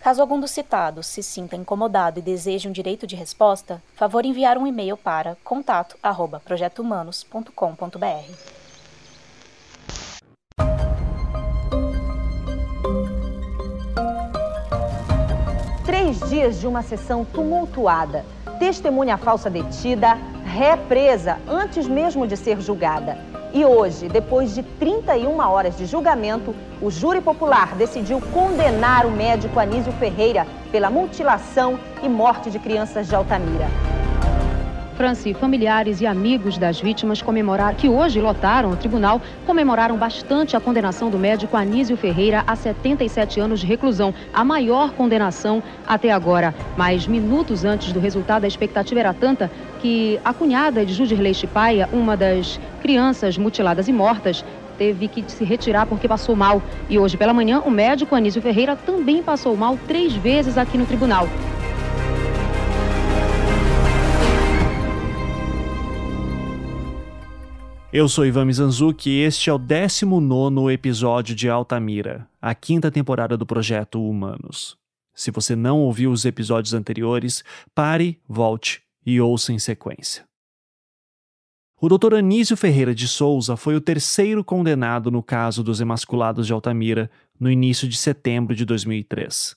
Caso algum dos citados se sinta incomodado e deseje um direito de resposta, favor enviar um e-mail para contato@projetohumanos.com.br. Três dias de uma sessão tumultuada. Testemunha falsa detida, represa antes mesmo de ser julgada. E hoje, depois de 31 horas de julgamento, o júri popular decidiu condenar o médico Anísio Ferreira pela mutilação e morte de crianças de Altamira. Franci, familiares e amigos das vítimas comemoraram, que hoje lotaram o tribunal, comemoraram bastante a condenação do médico Anísio Ferreira a 77 anos de reclusão, a maior condenação até agora. Mas minutos antes do resultado, a expectativa era tanta que a cunhada de Judirley Chipaia, uma das crianças mutiladas e mortas, teve que se retirar porque passou mal. E hoje pela manhã, o médico Anísio Ferreira também passou mal três vezes aqui no tribunal. Eu sou Ivan Mizanzuki e este é o 19 episódio de Altamira, a quinta temporada do projeto Humanos. Se você não ouviu os episódios anteriores, pare, volte e ouça em sequência. O Dr. Anísio Ferreira de Souza foi o terceiro condenado no caso dos emasculados de Altamira no início de setembro de 2003.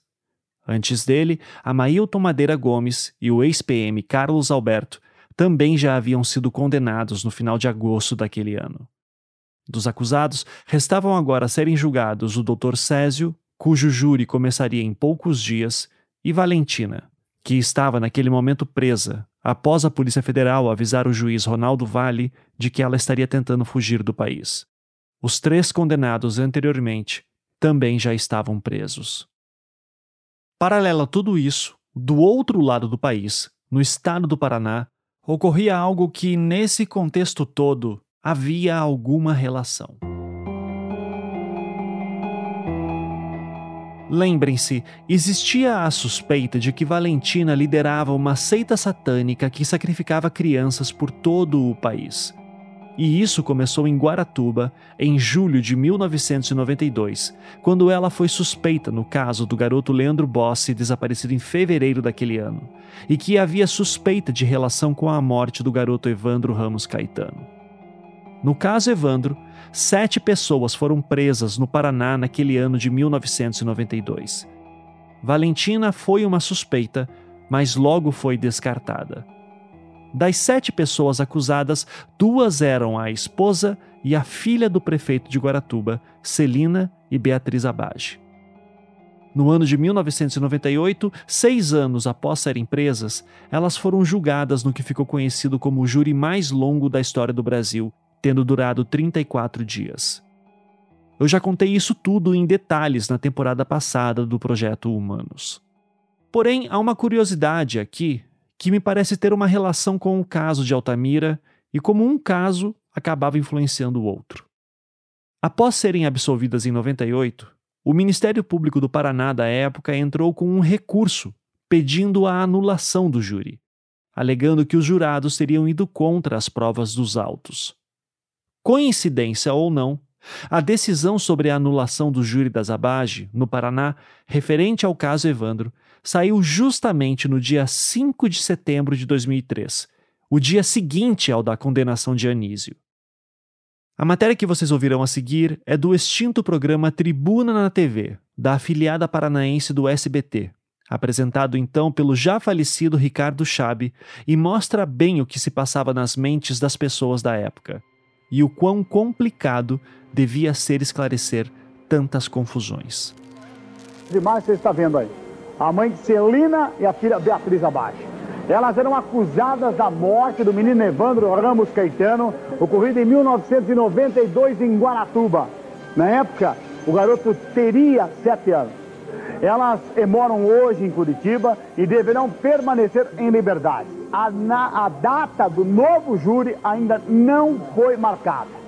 Antes dele, a Mailton Madeira Gomes e o ex-PM Carlos Alberto também já haviam sido condenados no final de agosto daquele ano. Dos acusados, restavam agora serem julgados o Dr. Césio, cujo júri começaria em poucos dias, e Valentina, que estava naquele momento presa, após a Polícia Federal avisar o juiz Ronaldo Vale de que ela estaria tentando fugir do país. Os três condenados anteriormente também já estavam presos. Paralelo a tudo isso, do outro lado do país, no estado do Paraná, ocorria algo que, nesse contexto todo, havia alguma relação. Lembrem-se, existia a suspeita de que Valentina liderava uma seita satânica que sacrificava crianças por todo o país. E isso começou em Guaratuba, em julho de 1992, quando ela foi suspeita no caso do garoto Leandro Bossi, desaparecido em fevereiro daquele ano, e que havia suspeita de relação com a morte do garoto Evandro Ramos Caetano. No caso Evandro, sete pessoas foram presas no Paraná naquele ano de 1992. Valentina foi uma suspeita, mas logo foi descartada. Das sete pessoas acusadas, duas eram a esposa e a filha do prefeito de Guaratuba, Celina e Beatriz Abage. No ano de 1998, seis anos após serem presas, elas foram julgadas no que ficou conhecido como o júri mais longo da história do Brasil, tendo durado 34 dias. Eu já contei isso tudo em detalhes na temporada passada do projeto Humanos. Porém, há uma curiosidade aqui que me parece ter uma relação com o caso de Altamira e como um caso acabava influenciando o outro. Após serem absolvidas em 98, o Ministério Público do Paraná da época entrou com um recurso pedindo a anulação do júri, alegando que os jurados teriam ido contra as provas dos autos. Coincidência ou não, a decisão sobre a anulação do júri das Abage, no Paraná, referente ao caso Evandro, saiu justamente no dia 5 de setembro de 2003, o dia seguinte ao da condenação de Anísio. A matéria que vocês ouvirão a seguir é do extinto programa Tribuna na TV, da afiliada paranaense do SBT, apresentado então pelo já falecido Ricardo Chabe, e mostra bem o que se passava nas mentes das pessoas da época e o quão complicado devia ser esclarecer tantas confusões. Demais você está vendo aí a mãe de Celina e a filha Beatriz Abaixo. Elas eram acusadas da morte do menino Evandro Ramos Caetano, ocorrido em 1992 em Guaratuba. Na época, o garoto teria sete anos. Elas moram hoje em Curitiba e deverão permanecer em liberdade. A, na, a data do novo júri ainda não foi marcada.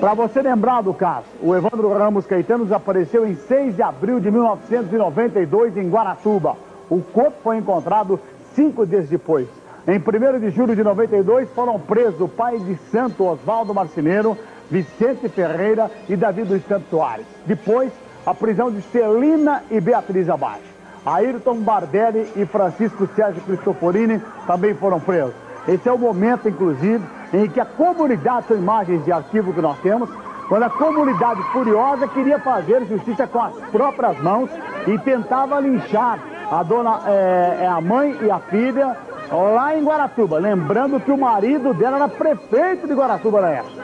Para você lembrar do caso, o Evandro Ramos Caetano desapareceu em 6 de abril de 1992 em Guaratuba. O corpo foi encontrado cinco dias depois. Em 1 de julho de 92 foram presos o pai de Santo Oswaldo Marceneiro, Vicente Ferreira e Davi dos Santos Soares. Depois, a prisão de Celina e Beatriz Abaixo. Ayrton Bardelli e Francisco Sérgio Cristoforini também foram presos. Esse é o momento, inclusive, em que a comunidade, são imagens de arquivo que nós temos, quando a comunidade furiosa queria fazer justiça com as próprias mãos e tentava linchar a dona, é, a mãe e a filha lá em Guaratuba. Lembrando que o marido dela era prefeito de Guaratuba na época,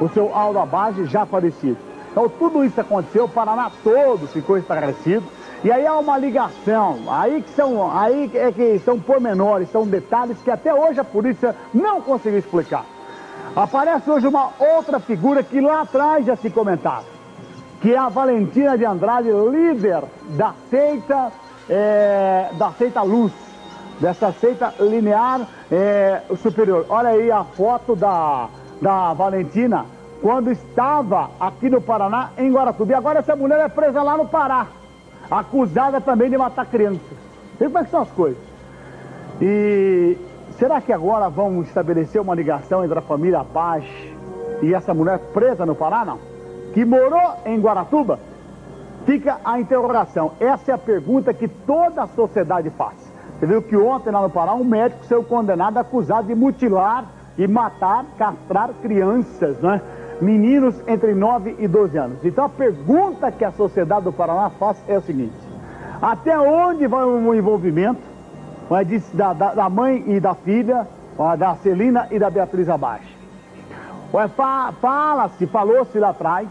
o seu Aldo Abage já falecido. Então tudo isso aconteceu, o Paraná todo ficou estarrecido. E aí há uma ligação, aí que são, aí é que são pormenores, são detalhes que até hoje a polícia não conseguiu explicar. Aparece hoje uma outra figura que lá atrás já se comentava, que é a Valentina de Andrade, líder da seita, é, da seita Luz, dessa seita linear é, superior. Olha aí a foto da, da Valentina quando estava aqui no Paraná, em Guaratuba. E agora essa mulher é presa lá no Pará acusada também de matar crianças. Vê como é que são as coisas. E será que agora vão estabelecer uma ligação entre a família Paz e essa mulher presa no Pará, não? Que morou em Guaratuba? Fica a interrogação. Essa é a pergunta que toda a sociedade faz. Você viu que ontem lá no Pará um médico saiu condenado acusado de mutilar e matar, castrar crianças, né? Meninos entre 9 e 12 anos. Então a pergunta que a sociedade do Paraná faz é o seguinte: até onde vai o envolvimento da, da, da mãe e da filha, da Celina e da Beatriz Abaixo? Fala-se, falou-se lá atrás,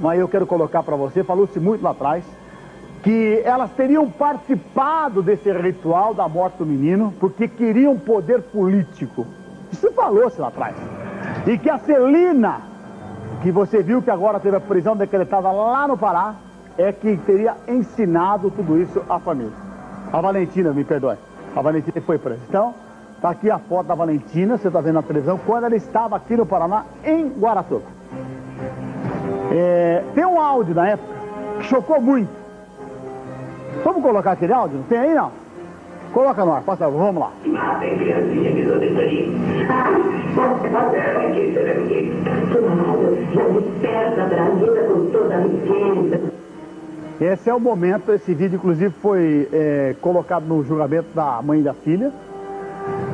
mas eu quero colocar para você, falou-se muito lá atrás, que elas teriam participado desse ritual da morte do menino porque queriam poder político. Isso falou-se lá atrás. E que a Celina que você viu que agora teve a prisão decretada lá no Pará, é que teria ensinado tudo isso à família. A Valentina, me perdoe. A Valentina foi presa. Então, tá aqui a foto da Valentina, você está vendo na televisão, quando ela estava aqui no Paraná, em Guaratuba. É, tem um áudio na época que chocou muito. Vamos colocar aquele áudio? Tem aí não? Coloca no ar, passa, vamos lá. Tem criancinha que esse é o momento, esse vídeo inclusive foi é, colocado no julgamento da mãe e da filha.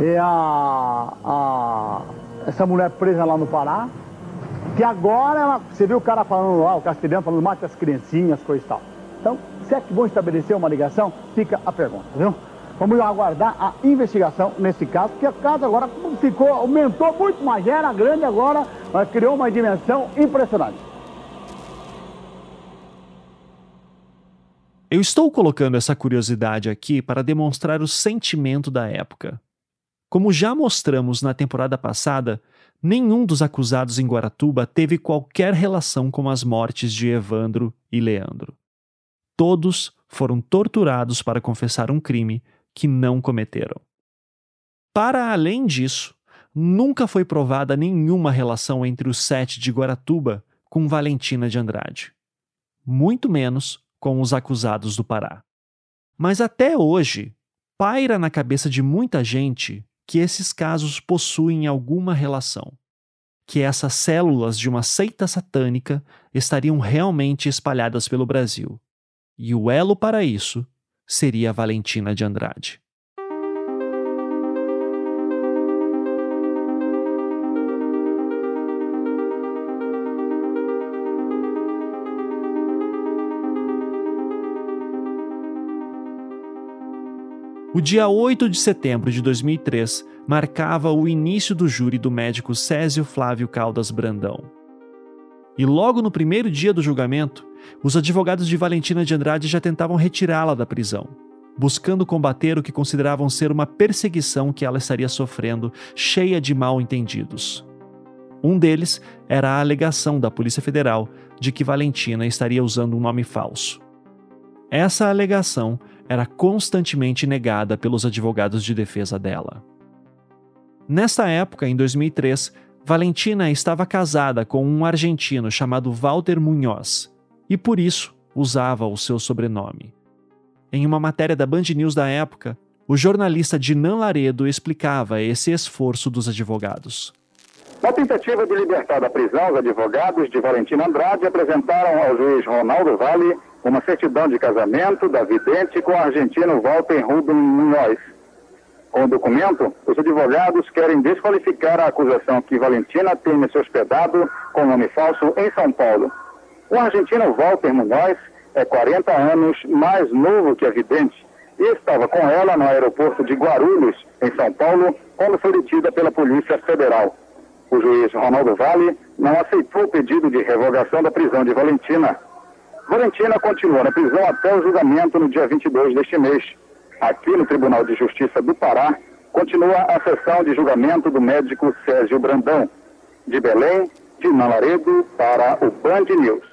É a, a, essa mulher presa lá no Pará, que agora ela, você viu o cara falando lá, o castelhano falando, mate as criancinhas, coisa e tal. Então, se é que vão estabelecer uma ligação, fica a pergunta, viu? Vamos aguardar a investigação nesse caso, porque o caso agora ficou, aumentou muito mais, era grande agora, mas criou uma dimensão impressionante. Eu estou colocando essa curiosidade aqui para demonstrar o sentimento da época. Como já mostramos na temporada passada, nenhum dos acusados em Guaratuba teve qualquer relação com as mortes de Evandro e Leandro. Todos foram torturados para confessar um crime que não cometeram. Para além disso, nunca foi provada nenhuma relação entre o sete de Guaratuba com Valentina de Andrade, muito menos com os acusados do Pará. Mas até hoje, paira na cabeça de muita gente que esses casos possuem alguma relação, que essas células de uma seita satânica estariam realmente espalhadas pelo Brasil. E o elo para isso seria Valentina de Andrade. O dia 8 de setembro de 2003 marcava o início do júri do médico Césio Flávio Caldas Brandão. E logo no primeiro dia do julgamento, os advogados de Valentina de Andrade já tentavam retirá-la da prisão, buscando combater o que consideravam ser uma perseguição que ela estaria sofrendo, cheia de mal-entendidos. Um deles era a alegação da Polícia Federal de que Valentina estaria usando um nome falso. Essa alegação era constantemente negada pelos advogados de defesa dela. Nesta época, em 2003, Valentina estava casada com um argentino chamado Walter Munhoz e por isso usava o seu sobrenome. Em uma matéria da Band News da época, o jornalista Dinan Laredo explicava esse esforço dos advogados. Na tentativa de libertar da prisão, os advogados de Valentina Andrade apresentaram ao juiz Ronaldo Vale uma certidão de casamento da vidente com o argentino Walter Rubem Munhoz. Com o documento, os advogados querem desqualificar a acusação que Valentina tenha se hospedado com nome falso em São Paulo. O argentino Walter Munhoz é 40 anos mais novo que a vidente e estava com ela no aeroporto de Guarulhos, em São Paulo, quando foi detida pela Polícia Federal. O juiz Ronaldo Vale não aceitou o pedido de revogação da prisão de Valentina. Valentina continua na prisão até o julgamento no dia 22 deste mês. Aqui no Tribunal de Justiça do Pará, continua a sessão de julgamento do médico Sérgio Brandão. De Belém, de Nalaredo, para o Band News.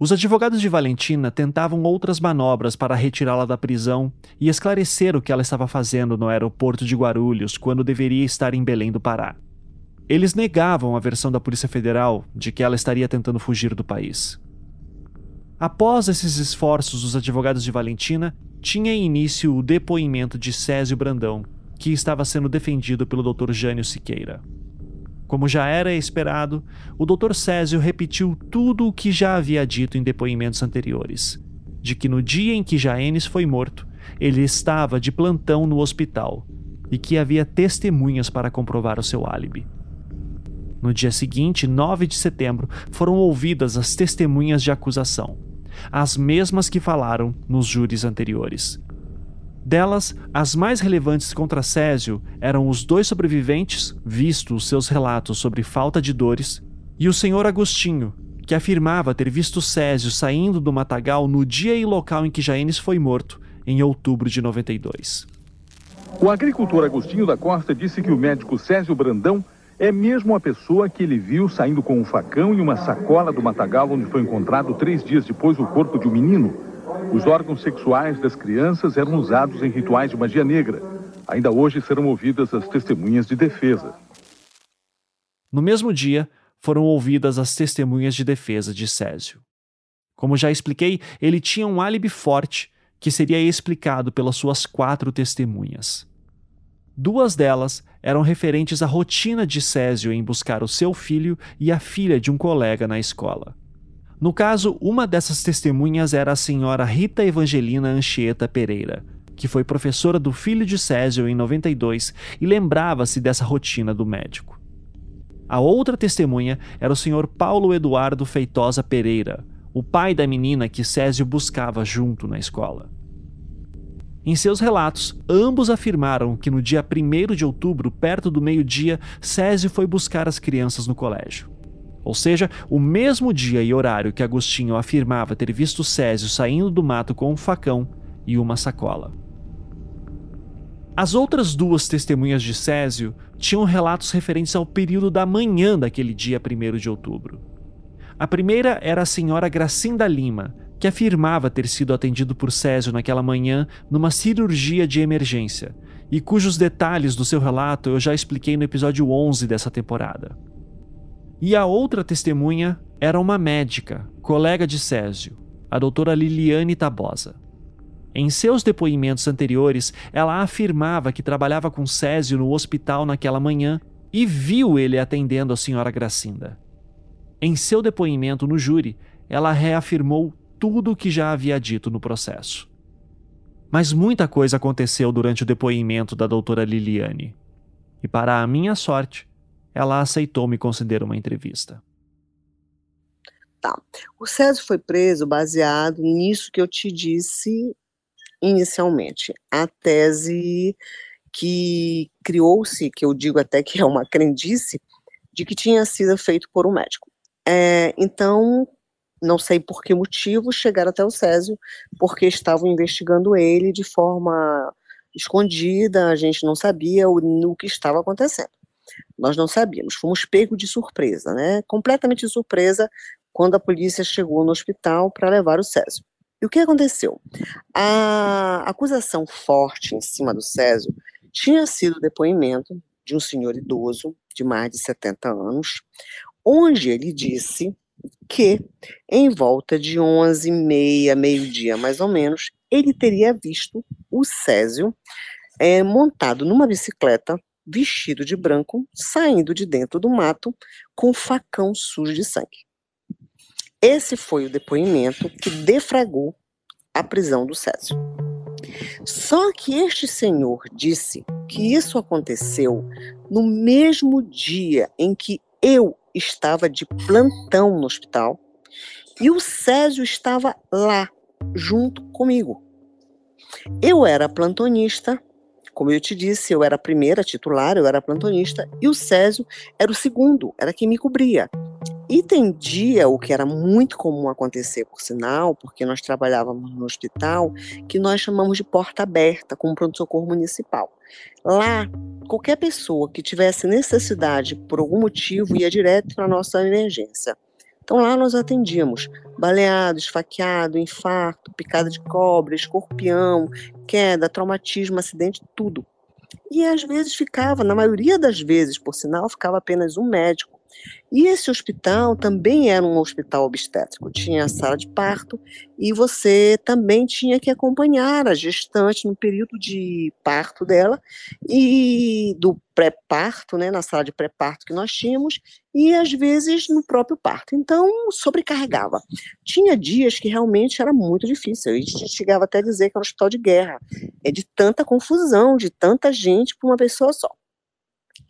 Os advogados de Valentina tentavam outras manobras para retirá-la da prisão e esclarecer o que ela estava fazendo no aeroporto de Guarulhos quando deveria estar em Belém do Pará. Eles negavam a versão da Polícia Federal de que ela estaria tentando fugir do país. Após esses esforços dos advogados de Valentina, tinha início o depoimento de Césio Brandão, que estava sendo defendido pelo Dr. Jânio Siqueira. Como já era esperado, o Dr. Césio repetiu tudo o que já havia dito em depoimentos anteriores: de que no dia em que Jaenes foi morto, ele estava de plantão no hospital e que havia testemunhas para comprovar o seu álibi. No dia seguinte, 9 de setembro, foram ouvidas as testemunhas de acusação as mesmas que falaram nos júris anteriores. Delas, as mais relevantes contra Césio eram os dois sobreviventes, visto seus relatos sobre falta de dores, e o senhor Agostinho, que afirmava ter visto Césio saindo do matagal no dia e local em que Jaenes foi morto, em outubro de 92. O agricultor Agostinho da Costa disse que o médico Césio Brandão é mesmo a pessoa que ele viu saindo com um facão e uma sacola do matagal onde foi encontrado três dias depois o corpo de um menino. Os órgãos sexuais das crianças eram usados em rituais de magia negra. Ainda hoje serão ouvidas as testemunhas de defesa. No mesmo dia, foram ouvidas as testemunhas de defesa de Césio. Como já expliquei, ele tinha um álibi forte que seria explicado pelas suas quatro testemunhas. Duas delas eram referentes à rotina de Césio em buscar o seu filho e a filha de um colega na escola. No caso, uma dessas testemunhas era a senhora Rita Evangelina Anchieta Pereira, que foi professora do filho de Césio em 92 e lembrava-se dessa rotina do médico. A outra testemunha era o senhor Paulo Eduardo Feitosa Pereira, o pai da menina que Césio buscava junto na escola. Em seus relatos, ambos afirmaram que no dia 1 de outubro, perto do meio-dia, Césio foi buscar as crianças no colégio. Ou seja, o mesmo dia e horário que Agostinho afirmava ter visto Césio saindo do mato com um facão e uma sacola. As outras duas testemunhas de Césio tinham relatos referentes ao período da manhã daquele dia 1 de outubro. A primeira era a senhora Gracinda Lima, que afirmava ter sido atendido por Césio naquela manhã numa cirurgia de emergência, e cujos detalhes do seu relato eu já expliquei no episódio 11 dessa temporada. E a outra testemunha era uma médica, colega de Césio, a doutora Liliane Tabosa. Em seus depoimentos anteriores, ela afirmava que trabalhava com Césio no hospital naquela manhã e viu ele atendendo a senhora Gracinda. Em seu depoimento no júri, ela reafirmou tudo o que já havia dito no processo. Mas muita coisa aconteceu durante o depoimento da doutora Liliane. E, para a minha sorte, ela aceitou me conceder uma entrevista. Tá. O Césio foi preso baseado nisso que eu te disse inicialmente. A tese que criou-se, que eu digo até que é uma crendice, de que tinha sido feito por um médico. É, então, não sei por que motivo, chegaram até o Césio, porque estavam investigando ele de forma escondida, a gente não sabia o, o que estava acontecendo. Nós não sabíamos, fomos pegos de surpresa, né? Completamente de surpresa quando a polícia chegou no hospital para levar o Césio. E o que aconteceu? A acusação forte em cima do Césio tinha sido o depoimento de um senhor idoso de mais de 70 anos, onde ele disse que em volta de 11 e meia, meio-dia mais ou menos, ele teria visto o Césio é, montado numa bicicleta, vestido de branco, saindo de dentro do mato com um facão sujo de sangue. Esse foi o depoimento que defragou a prisão do Césio. Só que este senhor disse que isso aconteceu no mesmo dia em que eu estava de plantão no hospital e o Césio estava lá, junto comigo. Eu era plantonista, como eu te disse, eu era a primeira titular, eu era plantonista, e o Césio era o segundo, era quem me cobria. E tem dia, o que era muito comum acontecer, por sinal, porque nós trabalhávamos no hospital, que nós chamamos de porta aberta, com pronto-socorro municipal. Lá, qualquer pessoa que tivesse necessidade por algum motivo ia direto para a nossa emergência. Então lá nós atendíamos baleado, esfaqueado, infarto, picada de cobre, escorpião, queda, traumatismo, acidente, tudo. E às vezes ficava, na maioria das vezes, por sinal, ficava apenas um médico e esse hospital também era um hospital obstétrico, tinha a sala de parto e você também tinha que acompanhar a gestante no período de parto dela e do pré-parto, né, na sala de pré-parto que nós tínhamos e às vezes no próprio parto. Então, sobrecarregava. Tinha dias que realmente era muito difícil. Gente chegava até a dizer que era um hospital de guerra, é de tanta confusão, de tanta gente para uma pessoa só.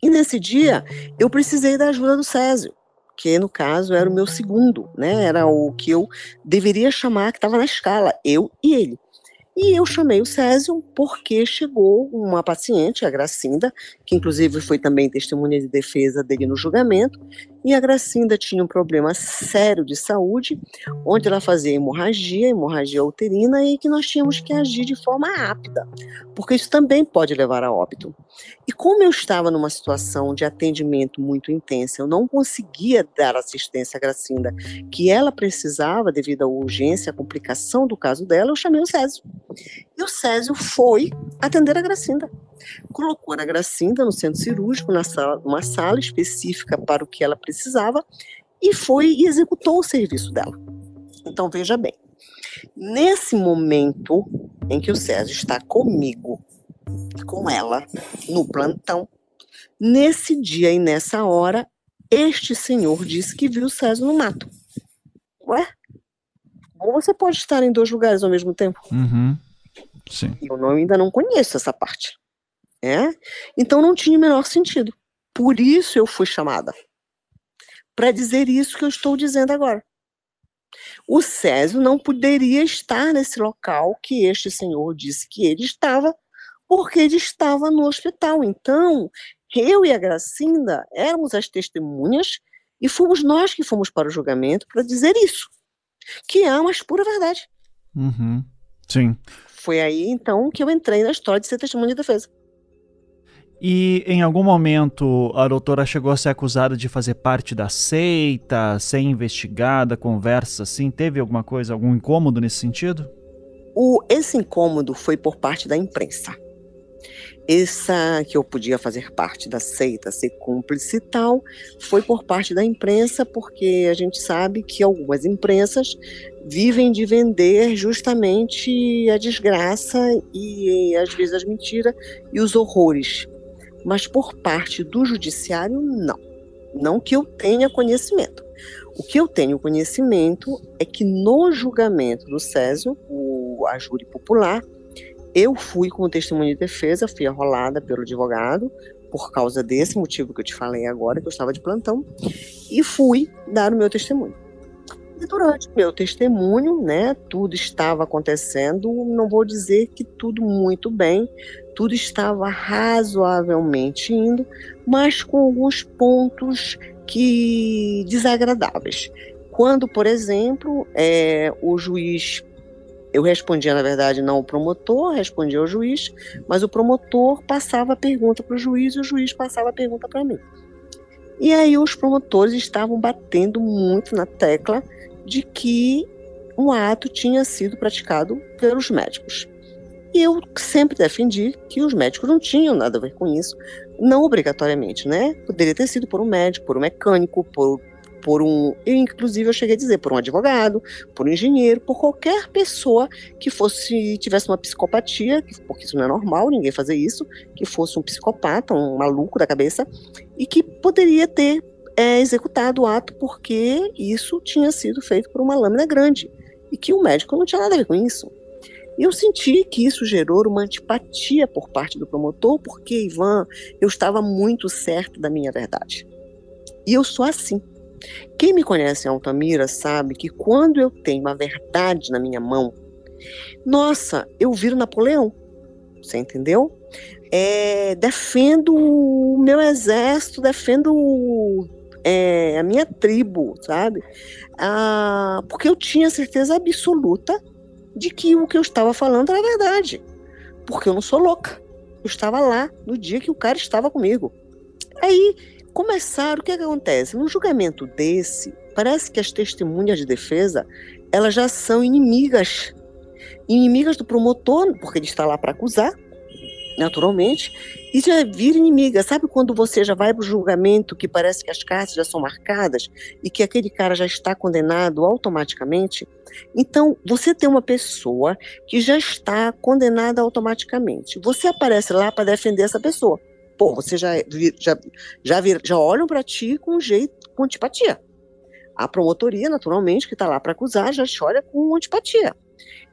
E nesse dia, eu precisei da ajuda do Césio, que no caso era o meu segundo, né? Era o que eu deveria chamar, que estava na escala, eu e ele. E eu chamei o Césio porque chegou uma paciente, a Gracinda, que inclusive foi também testemunha de defesa dele no julgamento, e a Gracinda tinha um problema sério de saúde, onde ela fazia hemorragia, hemorragia uterina, e que nós tínhamos que agir de forma rápida, porque isso também pode levar a óbito. E como eu estava numa situação de atendimento muito intensa, eu não conseguia dar assistência à Gracinda que ela precisava devido à urgência, à complicação do caso dela, eu chamei o Césio. E o Césio foi atender a Gracinda. Colocou a Gracinda no centro cirúrgico, na sala, numa sala específica para o que ela precisava, e foi e executou o serviço dela. Então veja bem, nesse momento em que o Césio está comigo, com ela, no plantão, nesse dia e nessa hora, este senhor disse que viu o Césio no mato. Ué? Como você pode estar em dois lugares ao mesmo tempo? Uhum. Sim. Eu não, ainda não conheço essa parte. É? Então não tinha o menor sentido. Por isso eu fui chamada. Para dizer isso que eu estou dizendo agora. O Césio não poderia estar nesse local que este senhor disse que ele estava, porque ele estava no hospital. Então, eu e a Gracinda éramos as testemunhas e fomos nós que fomos para o julgamento para dizer isso, que é uma pura verdade. Uhum. Sim. Foi aí, então, que eu entrei na história de ser testemunha de defesa. E em algum momento a doutora chegou a ser acusada de fazer parte da seita, ser investigada, conversa assim? Teve alguma coisa, algum incômodo nesse sentido? O, esse incômodo foi por parte da imprensa. Essa que eu podia fazer parte da seita, ser cúmplice e tal, foi por parte da imprensa, porque a gente sabe que algumas imprensas vivem de vender justamente a desgraça e às vezes as mentiras e os horrores. Mas por parte do judiciário, não. Não que eu tenha conhecimento. O que eu tenho conhecimento é que no julgamento do Césio, o, a júri popular, eu fui como testemunha de defesa, fui arrolada pelo advogado, por causa desse motivo que eu te falei agora, que eu estava de plantão, e fui dar o meu testemunho. E durante o meu testemunho, né, tudo estava acontecendo, não vou dizer que tudo muito bem, tudo estava razoavelmente indo, mas com alguns pontos que desagradáveis. Quando, por exemplo, é, o juiz eu respondia, na verdade, não o promotor, respondia ao juiz, mas o promotor passava a pergunta para o juiz e o juiz passava a pergunta para mim. E aí os promotores estavam batendo muito na tecla de que um ato tinha sido praticado pelos médicos. E eu sempre defendi que os médicos não tinham nada a ver com isso, não obrigatoriamente, né? Poderia ter sido por um médico, por um mecânico, por, por um. Eu, inclusive, eu cheguei a dizer, por um advogado, por um engenheiro, por qualquer pessoa que fosse, tivesse uma psicopatia, porque isso não é normal, ninguém fazer isso, que fosse um psicopata, um maluco da cabeça, e que poderia ter é, executado o ato porque isso tinha sido feito por uma lâmina grande. E que o médico não tinha nada a ver com isso. Eu senti que isso gerou uma antipatia por parte do promotor, porque, Ivan, eu estava muito certo da minha verdade. E eu sou assim. Quem me conhece em Altamira sabe que quando eu tenho a verdade na minha mão, nossa, eu viro Napoleão. Você entendeu? É, defendo o meu exército, defendo é, a minha tribo, sabe? Ah, porque eu tinha certeza absoluta de que o que eu estava falando era verdade. Porque eu não sou louca. Eu estava lá no dia que o cara estava comigo. Aí começaram, o que, é que acontece? Num julgamento desse, parece que as testemunhas de defesa, elas já são inimigas. Inimigas do promotor, porque ele está lá para acusar, naturalmente, e já vira inimiga. Sabe quando você já vai para o julgamento que parece que as cartas já são marcadas e que aquele cara já está condenado automaticamente? Então, você tem uma pessoa que já está condenada automaticamente. Você aparece lá para defender essa pessoa. Pô, você já já já, vira, já olham para ti com um jeito com antipatia. A promotoria, naturalmente, que está lá para acusar, já te olha com antipatia.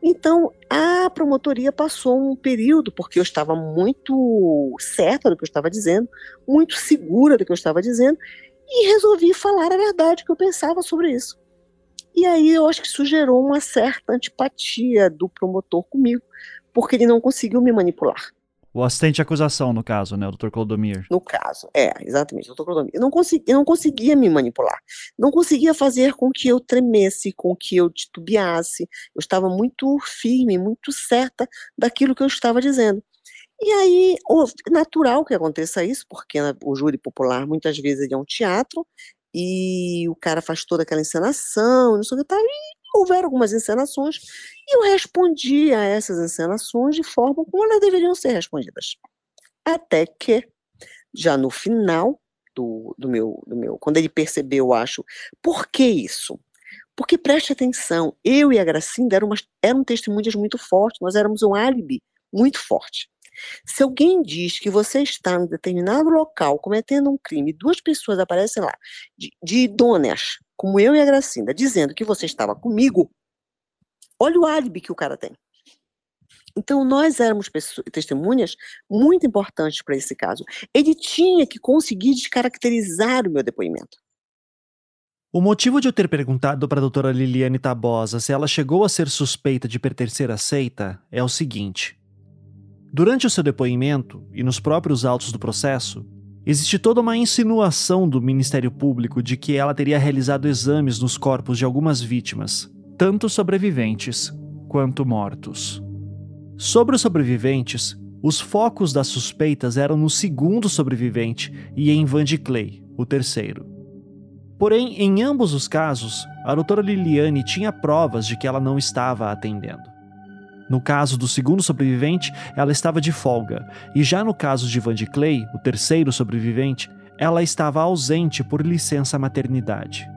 Então, a promotoria passou um período, porque eu estava muito certa do que eu estava dizendo, muito segura do que eu estava dizendo, e resolvi falar a verdade que eu pensava sobre isso. E aí eu acho que isso gerou uma certa antipatia do promotor comigo, porque ele não conseguiu me manipular. O assistente de acusação, no caso, né, o Dr. Clodomir? No caso, é, exatamente, o Dr. Clodomir. Eu não, consegui, eu não conseguia me manipular. Não conseguia fazer com que eu tremesse, com que eu titubeasse. Eu estava muito firme, muito certa daquilo que eu estava dizendo. E aí, natural que aconteça isso, porque o júri popular muitas vezes é um teatro, e o cara faz toda aquela encenação, não sei o que tá, e houveram algumas encenações e eu respondi a essas encenações de forma como elas deveriam ser respondidas. Até que, já no final do, do, meu, do meu, quando ele percebeu, eu acho, por que isso? Porque preste atenção, eu e a Gracinda eram, umas, eram testemunhas muito fortes, nós éramos um álibi muito forte. Se alguém diz que você está em determinado local cometendo um crime, duas pessoas aparecem lá, de, de idôneas, como eu e a Gracinda, dizendo que você estava comigo, olha o álibi que o cara tem. Então, nós éramos pessoas, testemunhas muito importantes para esse caso. Ele tinha que conseguir descaracterizar o meu depoimento. O motivo de eu ter perguntado para a doutora Liliane Tabosa se ela chegou a ser suspeita de pertencer à seita é o seguinte. Durante o seu depoimento e nos próprios autos do processo, Existe toda uma insinuação do Ministério Público de que ela teria realizado exames nos corpos de algumas vítimas, tanto sobreviventes quanto mortos. Sobre os sobreviventes, os focos das suspeitas eram no segundo sobrevivente e em Van de Clay, o terceiro. Porém, em ambos os casos, a doutora Liliane tinha provas de que ela não estava atendendo. No caso do segundo sobrevivente, ela estava de folga, e já no caso de Van de Clay, o terceiro sobrevivente, ela estava ausente por licença maternidade.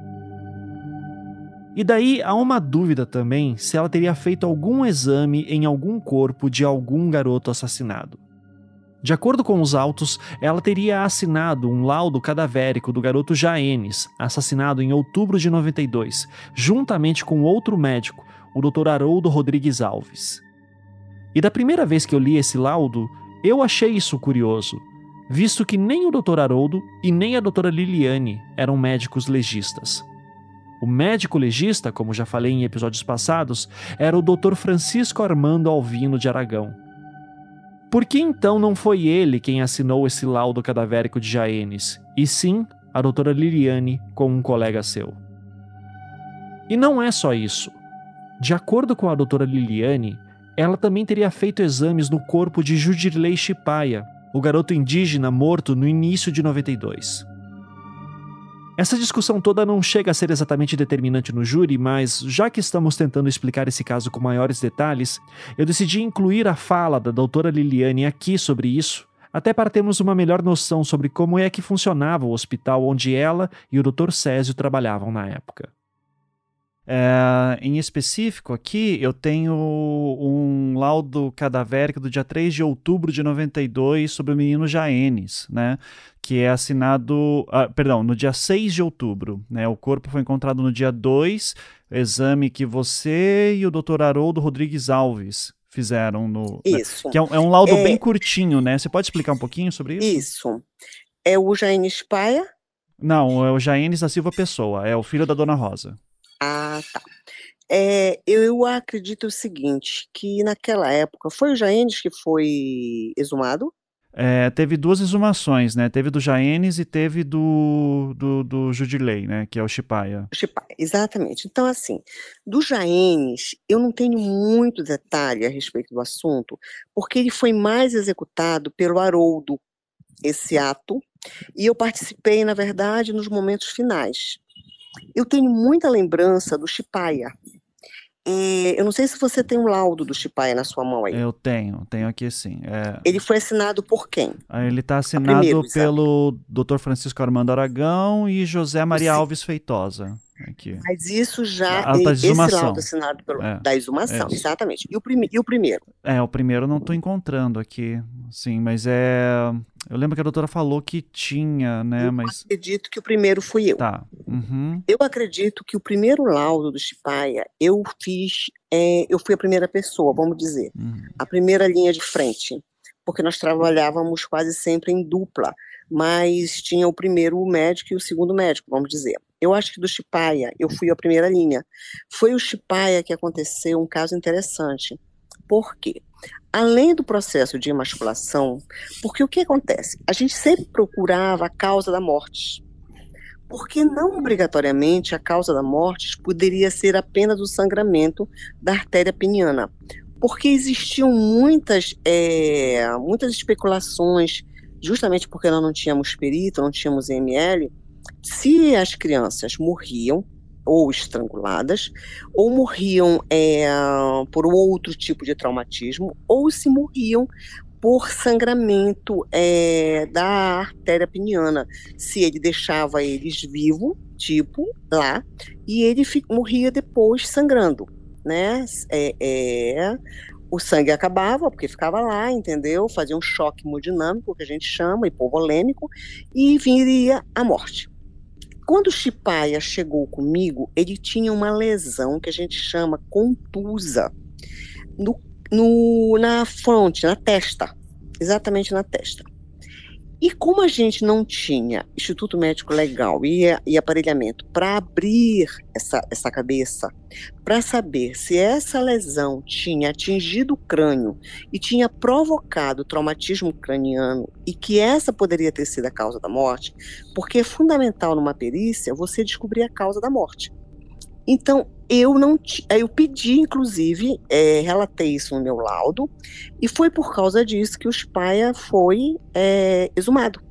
E daí há uma dúvida também se ela teria feito algum exame em algum corpo de algum garoto assassinado. De acordo com os autos, ela teria assinado um laudo cadavérico do garoto Jaenes, assassinado em outubro de 92, juntamente com outro médico, o Dr. Haroldo Rodrigues Alves. E da primeira vez que eu li esse laudo, eu achei isso curioso, visto que nem o Dr. Haroldo e nem a doutora Liliane eram médicos legistas. O médico legista, como já falei em episódios passados, era o Dr. Francisco Armando Alvino de Aragão. Por que então não foi ele quem assinou esse laudo cadavérico de Jaenes, e sim a doutora Liliane com um colega seu? E não é só isso. De acordo com a doutora Liliane, ela também teria feito exames no corpo de Judirley Chipaia, o garoto indígena morto no início de 92. Essa discussão toda não chega a ser exatamente determinante no júri, mas já que estamos tentando explicar esse caso com maiores detalhes, eu decidi incluir a fala da doutora Liliane aqui sobre isso, até para termos uma melhor noção sobre como é que funcionava o hospital onde ela e o Dr. Césio trabalhavam na época. É, em específico, aqui eu tenho um laudo cadavérico do dia 3 de outubro de 92 sobre o menino Jaenes, né? Que é assinado, ah, perdão, no dia 6 de outubro, né? O corpo foi encontrado no dia 2, exame que você e o Dr. Haroldo Rodrigues Alves fizeram no. Né? Isso. Né? Que é um, é um laudo é... bem curtinho, né? Você pode explicar um pouquinho sobre isso? Isso. É o Jaenes Paia? Não, é o Jaenes da Silva Pessoa, é o filho da Dona Rosa. Ah, tá. É, eu acredito o seguinte, que naquela época, foi o Jaenes que foi exumado? É, teve duas exumações, né? Teve do Jaenes e teve do, do, do Judilei, né? Que é o Chipaia. Chipaia, exatamente. Então, assim, do Jaenes, eu não tenho muito detalhe a respeito do assunto, porque ele foi mais executado pelo Haroldo, esse ato, e eu participei, na verdade, nos momentos finais. Eu tenho muita lembrança do Chipaia. eu não sei se você tem um laudo do Chipaia na sua mão aí. Eu tenho, tenho aqui sim. É... Ele foi assinado por quem? Ah, ele está assinado primeiro, pelo Dr. Francisco Armando Aragão e José Maria Alves Feitosa. Aqui. Mas isso já a, a esse laudo assinado pelo, é, da exumação, é exatamente. E o, prime, e o primeiro? É, o primeiro eu não estou encontrando aqui, sim, mas é eu lembro que a doutora falou que tinha, né? Eu mas... acredito que o primeiro fui eu. Tá. Uhum. Eu acredito que o primeiro laudo do Chipaia eu fiz, é, eu fui a primeira pessoa, vamos dizer, uhum. a primeira linha de frente, porque nós trabalhávamos quase sempre em dupla, mas tinha o primeiro médico e o segundo médico, vamos dizer. Eu acho que do Chipaia eu fui a primeira linha. Foi o Chipaia que aconteceu um caso interessante. Por quê? além do processo de emasculação, porque o que acontece? A gente sempre procurava a causa da morte. Porque não obrigatoriamente a causa da morte poderia ser apenas o sangramento da artéria peniana. Porque existiam muitas, é, muitas especulações, justamente porque nós não tínhamos perito, não tínhamos ML, se as crianças morriam ou estranguladas, ou morriam é, por outro tipo de traumatismo, ou se morriam por sangramento é, da artéria peniana, se ele deixava eles vivos, tipo lá, e ele morria depois sangrando, né? É, é, o sangue acabava, porque ficava lá, entendeu? Fazia um choque hemodinâmico, que a gente chama, hipovolêmico, e viria a morte. Quando Chipaia chegou comigo, ele tinha uma lesão que a gente chama contusa no, no, na fronte, na testa, exatamente na testa. E como a gente não tinha Instituto Médico Legal e, e aparelhamento para abrir essa, essa cabeça, para saber se essa lesão tinha atingido o crânio e tinha provocado traumatismo craniano e que essa poderia ter sido a causa da morte, porque é fundamental numa perícia você descobrir a causa da morte. Então, eu não eu pedi, inclusive, é, relatei isso no meu laudo, e foi por causa disso que o Spaia foi é, exumado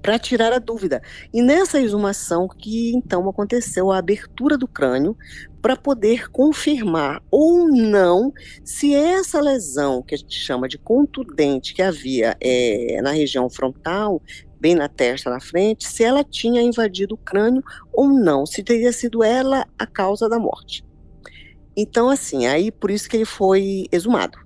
para tirar a dúvida. E nessa exumação que então aconteceu a abertura do crânio para poder confirmar ou não se essa lesão que a gente chama de contundente que havia é, na região frontal bem na testa, na frente, se ela tinha invadido o crânio ou não, se teria sido ela a causa da morte. Então, assim, aí por isso que ele foi exumado.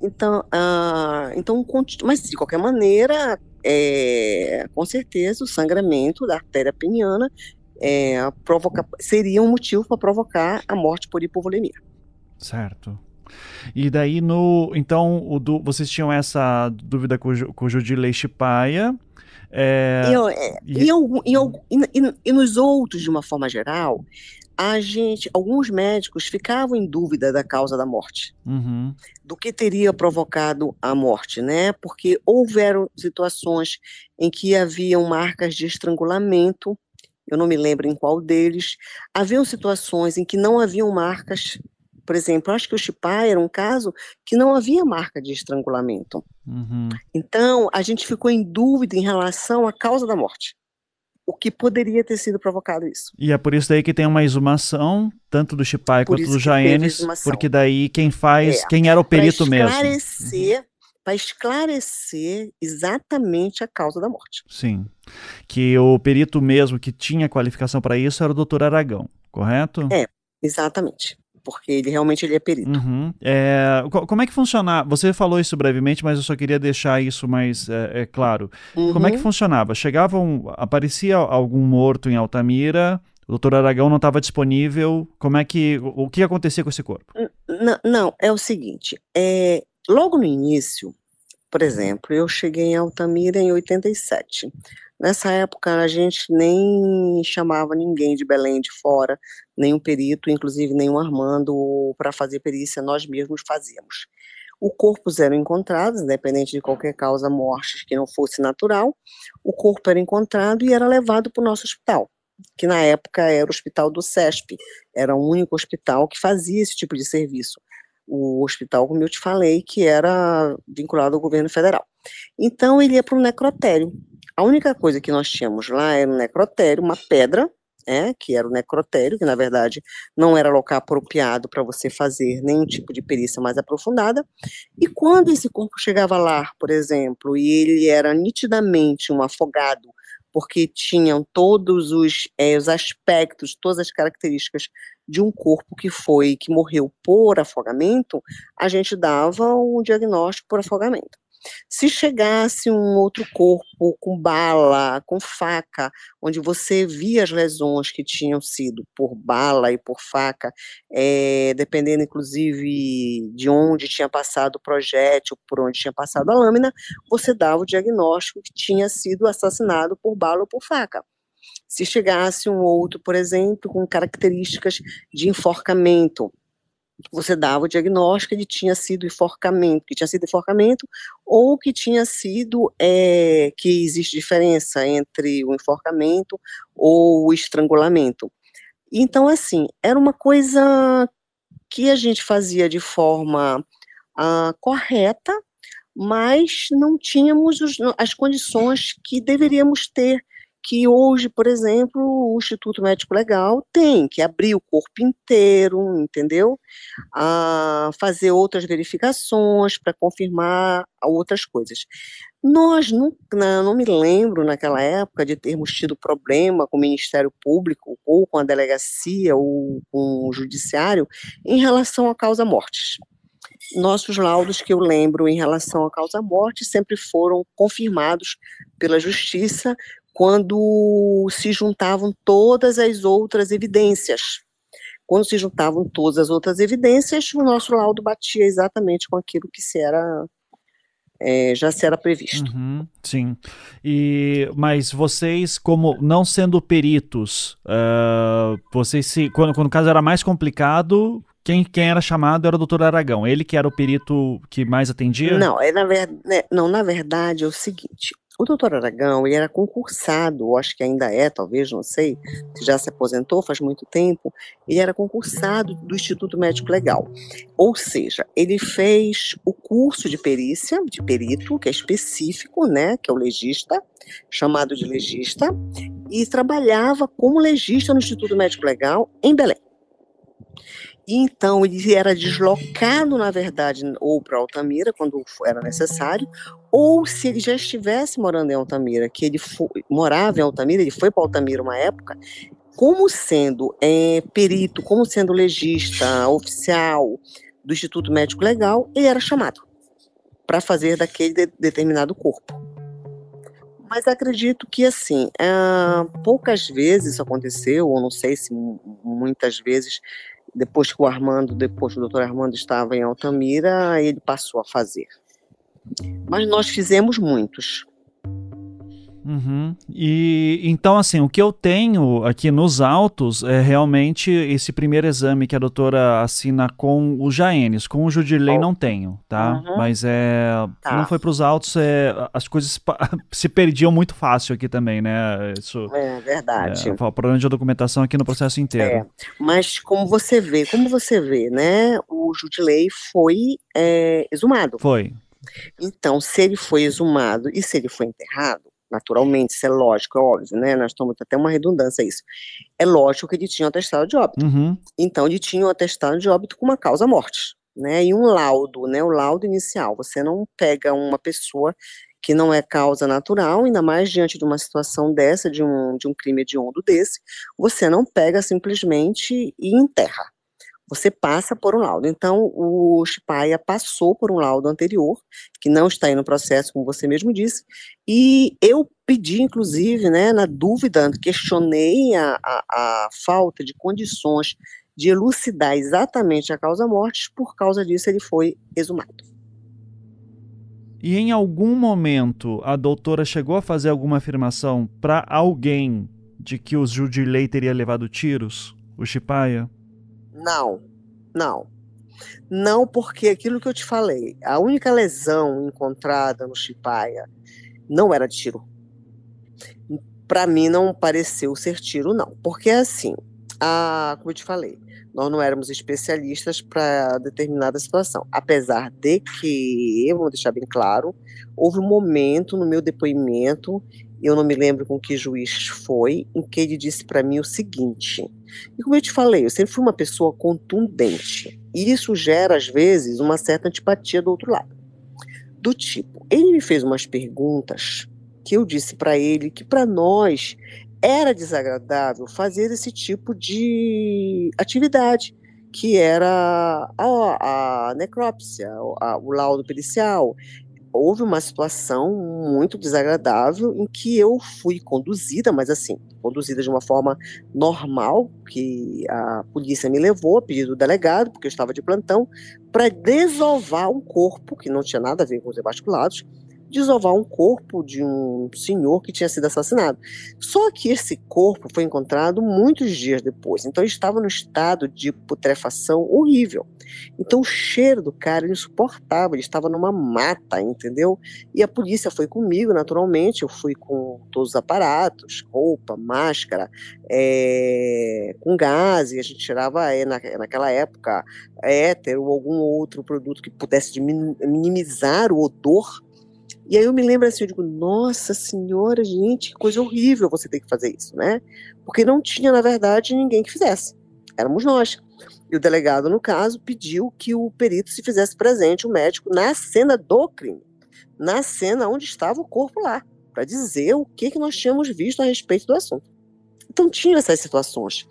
Então, ah, então mas de qualquer maneira, é, com certeza o sangramento da artéria peniana é, provoca, seria um motivo para provocar a morte por hipovolemia. Certo. E daí no. Então, o du, vocês tinham essa dúvida com, com o Judilei Chipaia. É, e, e, e, e, nos outros, de uma forma geral, a gente, alguns médicos ficavam em dúvida da causa da morte, uhum. do que teria provocado a morte, né? Porque houveram situações em que haviam marcas de estrangulamento, eu não me lembro em qual deles, haviam situações em que não haviam marcas por exemplo, acho que o Chipá era um caso que não havia marca de estrangulamento. Uhum. Então, a gente ficou em dúvida em relação à causa da morte. o que poderia ter sido provocado isso. E é por isso daí que tem uma exumação, tanto do Chipai quanto do Jaenes, porque daí quem faz, é, quem era o perito mesmo. Para esclarecer, para esclarecer exatamente a causa da morte. Sim. Que o perito mesmo que tinha qualificação para isso era o doutor Aragão, correto? É, exatamente porque ele realmente ele é perito. Uhum. É, como é que funcionava? Você falou isso brevemente, mas eu só queria deixar isso mais é, é claro. Uhum. Como é que uhum. funcionava? Chegavam, aparecia algum morto em Altamira, o doutor Aragão não estava disponível. Como é que, o, o que acontecia com esse corpo? Não, não é o seguinte, é, logo no início, por exemplo, eu cheguei em Altamira em 87. Nessa época, a gente nem chamava ninguém de Belém de fora, nenhum perito, inclusive nenhum Armando, para fazer perícia, nós mesmos fazíamos. O corpo era encontrado, independente de qualquer causa morte que não fosse natural, o corpo era encontrado e era levado para o nosso hospital, que na época era o hospital do CESP, era o único hospital que fazia esse tipo de serviço. O hospital, como eu te falei, que era vinculado ao governo federal. Então ele ia para o necrotério, a única coisa que nós tínhamos lá era um necrotério, uma pedra, é, que era o necrotério, que na verdade não era local apropriado para você fazer nenhum tipo de perícia mais aprofundada. E quando esse corpo chegava lá, por exemplo, e ele era nitidamente um afogado, porque tinham todos os, é, os aspectos, todas as características de um corpo que foi, que morreu por afogamento, a gente dava um diagnóstico por afogamento. Se chegasse um outro corpo com bala, com faca, onde você via as lesões que tinham sido por bala e por faca, é, dependendo inclusive de onde tinha passado o projétil, por onde tinha passado a lâmina, você dava o diagnóstico que tinha sido assassinado por bala ou por faca. Se chegasse um outro, por exemplo, com características de enforcamento, você dava o diagnóstico que tinha sido enforcamento, que tinha sido enforcamento, ou que tinha sido, é, que existe diferença entre o enforcamento ou o estrangulamento. Então, assim, era uma coisa que a gente fazia de forma ah, correta, mas não tínhamos os, as condições que deveríamos ter que hoje, por exemplo, o Instituto Médico Legal tem que abrir o corpo inteiro, entendeu? A fazer outras verificações para confirmar outras coisas. Nós não, não me lembro naquela época de termos tido problema com o Ministério Público ou com a delegacia ou com o judiciário em relação à causa mortes nossos laudos que eu lembro em relação à causa morte sempre foram confirmados pela justiça quando se juntavam todas as outras evidências. Quando se juntavam todas as outras evidências, o nosso laudo batia exatamente com aquilo que se era é, já se era previsto. Uhum, sim. E mas vocês, como não sendo peritos, uh, vocês se quando, quando o caso era mais complicado, quem, quem era chamado era o doutor Aragão, ele que era o perito que mais atendia? Não, é na ver, né, não, na verdade é o seguinte, o doutor Aragão, ele era concursado, acho que ainda é, talvez, não sei, se já se aposentou faz muito tempo, ele era concursado do Instituto Médico Legal. Ou seja, ele fez o curso de perícia, de perito, que é específico, né, que é o legista, chamado de legista, e trabalhava como legista no Instituto Médico Legal em Belém. E então ele era deslocado, na verdade, ou para Altamira, quando era necessário, ou se ele já estivesse morando em Altamira, que ele foi, morava em Altamira, ele foi para Altamira uma época, como sendo é, perito, como sendo legista, oficial do Instituto Médico Legal, ele era chamado para fazer daquele de, determinado corpo. Mas acredito que, assim, é, poucas vezes isso aconteceu, ou não sei se muitas vezes depois que o Armando, depois que o doutor Armando estava em Altamira, ele passou a fazer. Mas nós fizemos muitos. Uhum. E então, assim, o que eu tenho aqui nos autos é realmente esse primeiro exame que a doutora assina com os Jaenes. Com o Judirley oh. não tenho, tá? Uhum. Mas é. Tá. Não foi para os autos, é, as coisas se perdiam muito fácil aqui também, né? Isso, é verdade. É, problema de documentação aqui no processo inteiro. É. Mas como você vê, como você vê, né? O Judilei foi é, exumado. Foi. Então, se ele foi exumado e se ele foi enterrado, naturalmente, isso é lógico, é óbvio, né? Nós estamos até uma redundância isso. É lógico que ele tinha um atestado de óbito. Uhum. Então, ele tinha um atestado de óbito com uma causa-morte, né? E um laudo, né? O laudo inicial. Você não pega uma pessoa que não é causa natural, ainda mais diante de uma situação dessa, de um, de um crime hediondo desse, você não pega simplesmente e enterra. Você passa por um laudo. Então, o Chipaia passou por um laudo anterior, que não está aí no processo, como você mesmo disse, e eu pedi, inclusive, né, na dúvida, questionei a, a, a falta de condições de elucidar exatamente a causa-morte, por causa disso ele foi exumado. E em algum momento a doutora chegou a fazer alguma afirmação para alguém de que o Judilei teria levado tiros? O Chipaia? Não, não. Não, porque aquilo que eu te falei, a única lesão encontrada no Chipaia não era tiro. Para mim não pareceu ser tiro, não. Porque assim, a, como eu te falei, nós não éramos especialistas para determinada situação. Apesar de que, vou deixar bem claro, houve um momento no meu depoimento, eu não me lembro com que juiz foi, em que ele disse para mim o seguinte: e como eu te falei, eu sempre fui uma pessoa contundente, e isso gera, às vezes, uma certa antipatia do outro lado. Do tipo, ele me fez umas perguntas que eu disse para ele que para nós era desagradável fazer esse tipo de atividade, que era a, a necrópsia, a, o laudo pericial. Houve uma situação muito desagradável em que eu fui conduzida, mas assim, conduzida de uma forma normal, que a polícia me levou a pedido do delegado, porque eu estava de plantão, para desovar um corpo que não tinha nada a ver com os revasculados, desovar um corpo de um senhor que tinha sido assassinado. Só que esse corpo foi encontrado muitos dias depois, então estava no estado de putrefação horrível. Então o cheiro do cara era insuportável, ele estava numa mata, entendeu? E a polícia foi comigo, naturalmente, eu fui com todos os aparatos, roupa, máscara, é, com gás, e a gente tirava é, na, naquela época éter ou algum outro produto que pudesse minimizar o odor e aí eu me lembro assim, eu digo, nossa senhora, gente, que coisa horrível você ter que fazer isso, né? Porque não tinha, na verdade, ninguém que fizesse. Éramos nós. E o delegado, no caso, pediu que o perito se fizesse presente, o médico, na cena do crime. Na cena onde estava o corpo lá, para dizer o que, que nós tínhamos visto a respeito do assunto. Então tinha essas situações.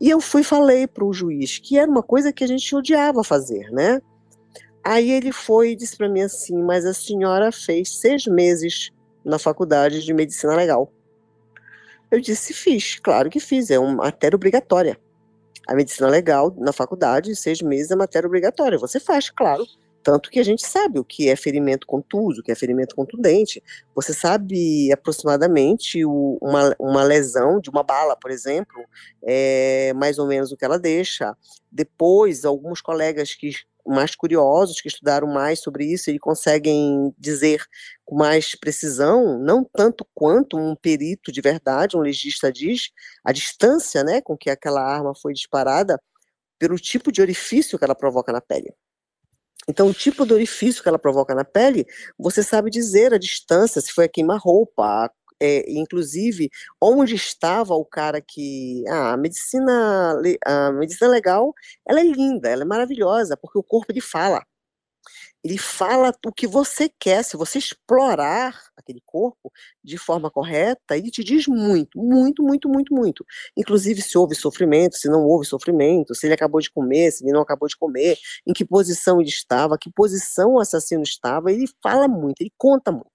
E eu fui falei para o juiz que era uma coisa que a gente odiava fazer, né? Aí ele foi e disse para mim assim: Mas a senhora fez seis meses na faculdade de medicina legal. Eu disse: Fiz, claro que fiz, é uma matéria obrigatória. A medicina legal na faculdade, seis meses é matéria obrigatória. Você faz, claro. Tanto que a gente sabe o que é ferimento contuso, o que é ferimento contundente. Você sabe aproximadamente o, uma, uma lesão de uma bala, por exemplo, é mais ou menos o que ela deixa. Depois, alguns colegas que mais curiosos, que estudaram mais sobre isso e conseguem dizer com mais precisão, não tanto quanto um perito de verdade, um legista diz, a distância né, com que aquela arma foi disparada, pelo tipo de orifício que ela provoca na pele. Então, o tipo de orifício que ela provoca na pele, você sabe dizer a distância, se foi a queima-roupa, é, inclusive, onde estava o cara que. Ah, a medicina, a medicina legal, ela é linda, ela é maravilhosa, porque o corpo ele fala. Ele fala o que você quer. Se você explorar aquele corpo de forma correta, ele te diz muito, muito, muito, muito, muito. Inclusive se houve sofrimento, se não houve sofrimento, se ele acabou de comer, se ele não acabou de comer, em que posição ele estava, que posição o assassino estava. Ele fala muito, ele conta muito.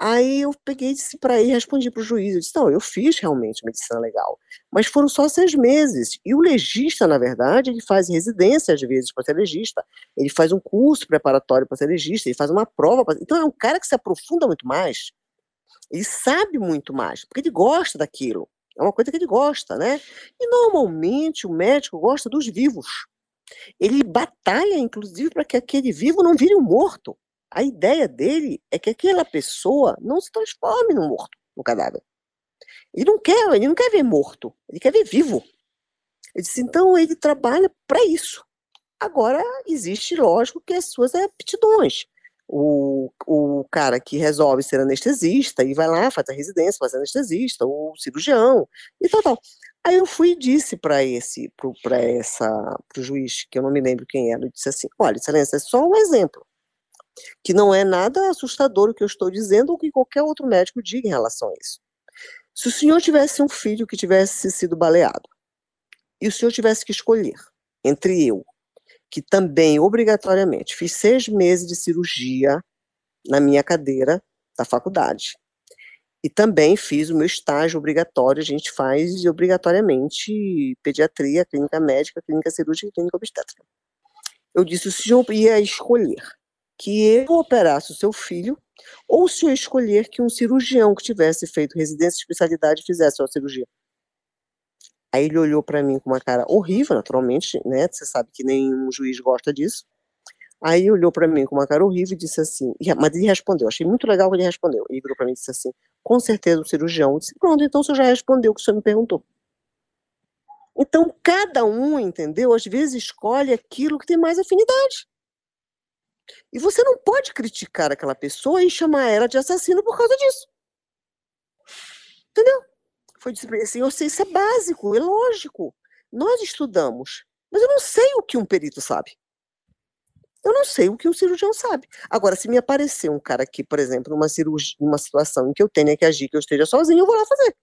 Aí eu peguei disse para ele, respondi para o juiz, eu disse, não, eu fiz realmente medicina legal, mas foram só seis meses. E o legista, na verdade, ele faz residência às vezes para ser legista, ele faz um curso preparatório para ser legista, ele faz uma prova. Pra... Então é um cara que se aprofunda muito mais, ele sabe muito mais, porque ele gosta daquilo. É uma coisa que ele gosta, né? E normalmente o médico gosta dos vivos. Ele batalha, inclusive, para que aquele vivo não vire um morto. A ideia dele é que aquela pessoa não se transforme no morto, no cadáver. Ele não quer, ele não quer ver morto, ele quer ver vivo. Ele disse, então ele trabalha para isso. Agora, existe, lógico, que as suas aptidões. o, o cara que resolve ser anestesista e vai lá, faz a residência, faz anestesista, o cirurgião e tal, tal. Aí eu fui e disse para esse, para essa, pro juiz, que eu não me lembro quem era, eu disse assim, olha, excelência, é só um exemplo, que não é nada assustador o que eu estou dizendo ou que qualquer outro médico diga em relação a isso. Se o senhor tivesse um filho que tivesse sido baleado, e o senhor tivesse que escolher entre eu que também, obrigatoriamente, fiz seis meses de cirurgia na minha cadeira da faculdade. E também fiz o meu estágio obrigatório, a gente faz obrigatoriamente pediatria, clínica médica, clínica cirúrgica e clínica obstétrica. Eu disse, o senhor ia escolher que eu operasse o seu filho, ou o senhor escolher que um cirurgião que tivesse feito residência de especialidade fizesse a cirurgia. Aí ele olhou para mim com uma cara horrível, naturalmente, né? Você sabe que nenhum juiz gosta disso. Aí olhou para mim com uma cara horrível e disse assim, mas ele respondeu, achei muito legal que ele respondeu. Ele virou para mim e disse assim, com certeza o cirurgião. Eu disse, pronto, então senhor já respondeu o que o senhor me perguntou. Então, cada um, entendeu? Às vezes escolhe aquilo que tem mais afinidade. E você não pode criticar aquela pessoa e chamar ela de assassino por causa disso. Entendeu? Foi assim, eu sei, isso é básico, é lógico. Nós estudamos, mas eu não sei o que um perito sabe. Eu não sei o que um cirurgião sabe. Agora, se me aparecer um cara aqui, por exemplo, numa cirurgia, numa situação em que eu tenha que agir, que eu esteja sozinho, eu vou lá fazer.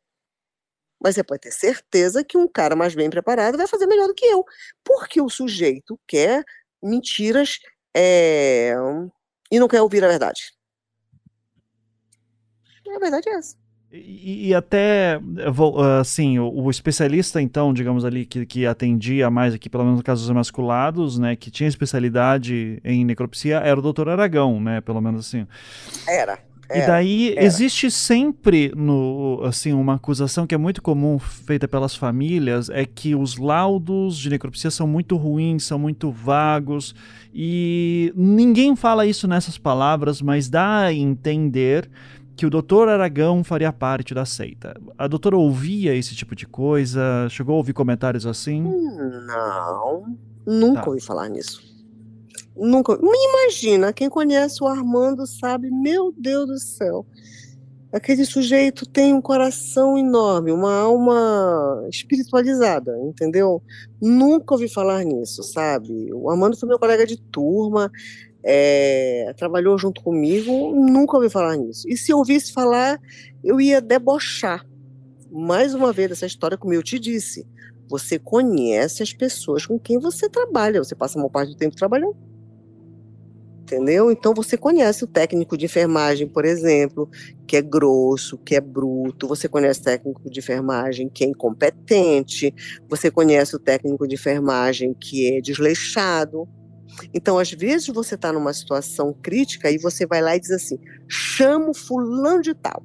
Mas você pode ter certeza que um cara mais bem preparado vai fazer melhor do que eu. Porque o sujeito quer mentiras é, e não quer ouvir a verdade. A verdade é essa. E, e, até, assim, o, o, especialista, então, digamos ali, que, que atendia mais aqui, pelo menos no caso dos emasculados, né, que tinha especialidade em necropsia, era o doutor Aragão, né, pelo menos assim. Era. Era, e daí era. existe sempre no assim uma acusação que é muito comum feita pelas famílias é que os laudos de necropsia são muito ruins, são muito vagos e ninguém fala isso nessas palavras, mas dá a entender que o doutor Aragão faria parte da seita. A doutora ouvia esse tipo de coisa? Chegou a ouvir comentários assim? Não, nunca tá. ouvi falar nisso. Nunca. Me imagina, quem conhece o Armando sabe, meu Deus do céu. Aquele sujeito tem um coração enorme, uma alma espiritualizada, entendeu? Nunca ouvi falar nisso, sabe? O Armando foi meu colega de turma, é, trabalhou junto comigo, nunca ouvi falar nisso. E se eu ouvisse falar, eu ia debochar. Mais uma vez, essa história, como eu te disse, você conhece as pessoas com quem você trabalha, você passa uma parte do tempo trabalhando. Entendeu? Então você conhece o técnico de enfermagem, por exemplo, que é grosso, que é bruto, você conhece o técnico de enfermagem que é incompetente, você conhece o técnico de enfermagem que é desleixado. Então, às vezes, você está numa situação crítica e você vai lá e diz assim: chamo fulano de tal.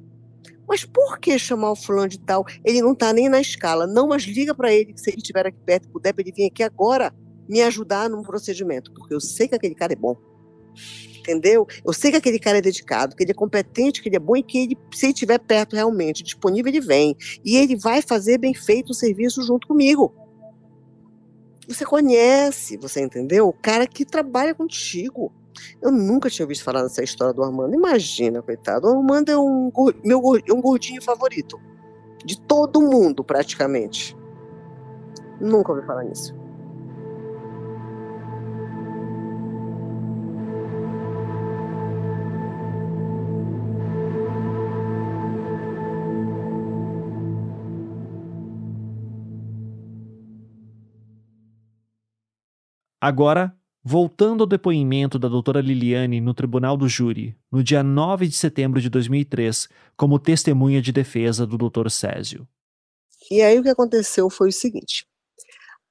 Mas por que chamar o fulano de tal? Ele não está nem na escala. Não, mas liga para ele, que se ele estiver aqui perto, puder, para ele vir aqui agora me ajudar num procedimento, porque eu sei que aquele cara é bom. Entendeu? Eu sei que aquele cara é dedicado, que ele é competente, que ele é bom e que ele, se ele estiver perto realmente, disponível, ele vem. E ele vai fazer bem feito o serviço junto comigo você conhece, você entendeu? O cara que trabalha contigo. Eu nunca tinha ouvido falar dessa história do Armando. Imagina, coitado. O Armando é um, meu, um gordinho favorito. De todo mundo, praticamente. Nunca ouvi falar nisso. Agora, voltando ao depoimento da doutora Liliane no tribunal do júri, no dia 9 de setembro de 2003, como testemunha de defesa do doutor Césio. E aí o que aconteceu foi o seguinte: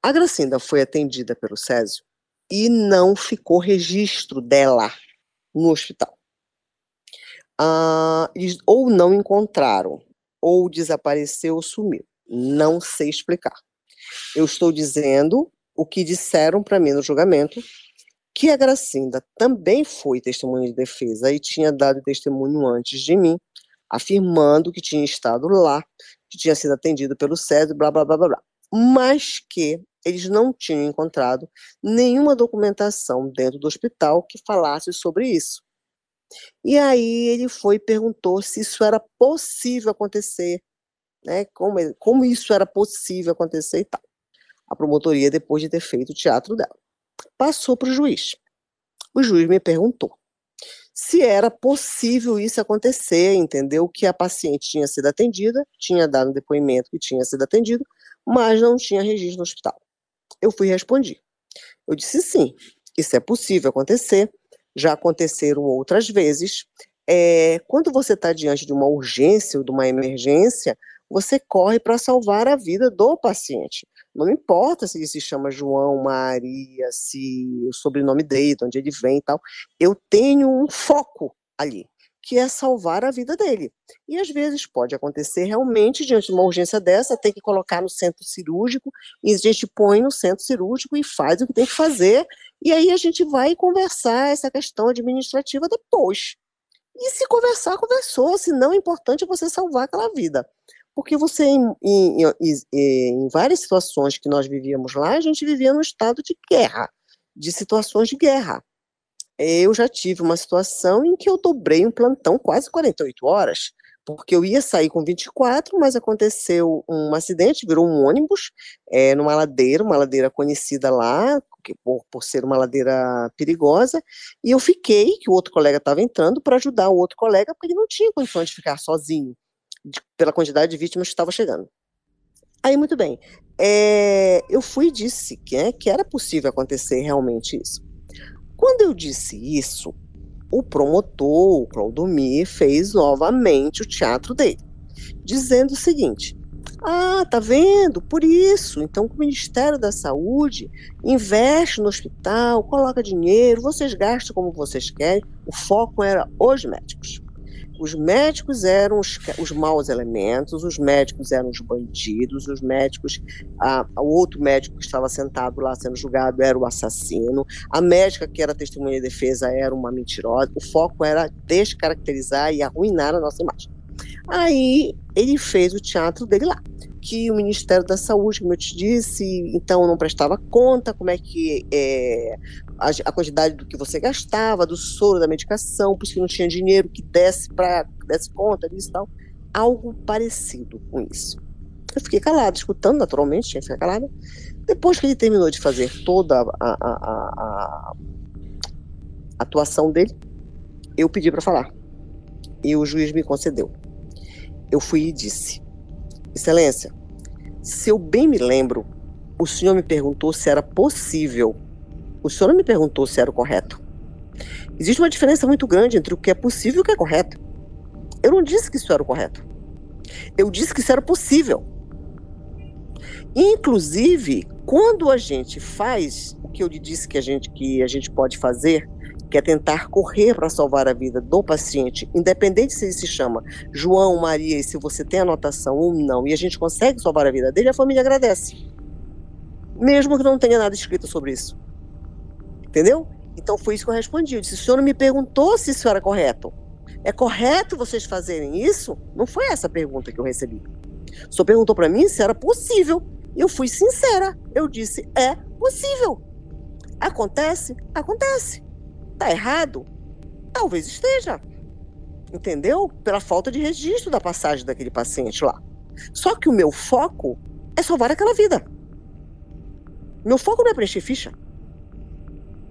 a Gracinda foi atendida pelo Césio e não ficou registro dela no hospital. Ah, ou não encontraram, ou desapareceu ou sumiu. Não sei explicar. Eu estou dizendo o que disseram para mim no julgamento, que a Gracinda também foi testemunha de defesa e tinha dado testemunho antes de mim, afirmando que tinha estado lá, que tinha sido atendido pelo César, blá, blá, blá, blá, blá. Mas que eles não tinham encontrado nenhuma documentação dentro do hospital que falasse sobre isso. E aí ele foi e perguntou se isso era possível acontecer, né? Como, como isso era possível acontecer e tal. A promotoria, depois de ter feito o teatro dela, passou para o juiz. O juiz me perguntou se era possível isso acontecer, entendeu? Que a paciente tinha sido atendida, tinha dado depoimento que tinha sido atendido, mas não tinha registro no hospital. Eu fui responder. Eu disse sim, isso é possível acontecer, já aconteceram outras vezes. É, quando você está diante de uma urgência ou de uma emergência, você corre para salvar a vida do paciente. Não importa se ele se chama João, Maria, se o sobrenome dele, de onde ele vem e tal. Eu tenho um foco ali, que é salvar a vida dele. E às vezes pode acontecer realmente, diante de uma urgência dessa, tem que colocar no centro cirúrgico, e a gente põe no centro cirúrgico e faz o que tem que fazer, e aí a gente vai conversar essa questão administrativa depois. E se conversar, conversou, se não, é importante você salvar aquela vida. Porque você, em, em, em, várias situações que nós vivíamos lá, a gente vivia num estado de guerra, de situações de guerra. Eu já tive uma situação em que eu dobrei um plantão quase 48 horas, porque eu ia sair com 24, mas aconteceu um acidente, virou um ônibus, é, numa ladeira, uma ladeira conhecida lá, por, por ser uma ladeira perigosa, e eu fiquei, que o outro colega estava entrando, para ajudar o outro colega, porque ele não tinha condições de ficar sozinho, de, pela quantidade de vítimas que estava chegando. Aí, muito bem, é, eu fui e disse que, é, que era possível acontecer realmente isso. Quando eu disse isso, o promotor, o Claudomir, fez novamente o teatro dele, dizendo o seguinte: ah, tá vendo? Por isso. Então, o Ministério da Saúde investe no hospital, coloca dinheiro, vocês gastam como vocês querem. O foco era os médicos. Os médicos eram os, os maus elementos, os médicos eram os bandidos, os médicos, o outro médico que estava sentado lá sendo julgado era o assassino, a médica que era testemunha de defesa era uma mentirosa. O foco era descaracterizar e arruinar a nossa imagem. Aí ele fez o teatro dele lá que o Ministério da Saúde, como eu te disse, então não prestava conta como é que é, a, a, quantidade do que você gastava, do soro, da medicação, por isso que não tinha dinheiro que desse para desse conta disso e tal. Algo parecido com isso. Eu fiquei calado, escutando naturalmente, tinha que ficar calada. Depois que ele terminou de fazer toda a, a, a atuação dele, eu pedi para falar. E o juiz me concedeu. Eu fui e disse: Excelência, se eu bem me lembro, o senhor me perguntou se era possível. O senhor não me perguntou se era o correto. Existe uma diferença muito grande entre o que é possível e o que é correto. Eu não disse que isso era o correto. Eu disse que isso era possível. Inclusive, quando a gente faz o que eu lhe disse que a gente, que a gente pode fazer, que é tentar correr para salvar a vida do paciente, independente se ele se chama João, Maria, e se você tem anotação ou não, e a gente consegue salvar a vida dele, a família agradece. Mesmo que não tenha nada escrito sobre isso. Entendeu? Então foi isso que eu respondi. Eu disse: o senhor não me perguntou se isso era correto. É correto vocês fazerem isso? Não foi essa a pergunta que eu recebi. O senhor perguntou para mim se era possível. Eu fui sincera. Eu disse: é possível. Acontece? Acontece. Está errado? Talvez esteja. Entendeu? Pela falta de registro da passagem daquele paciente lá. Só que o meu foco é salvar aquela vida. Meu foco não é preencher ficha.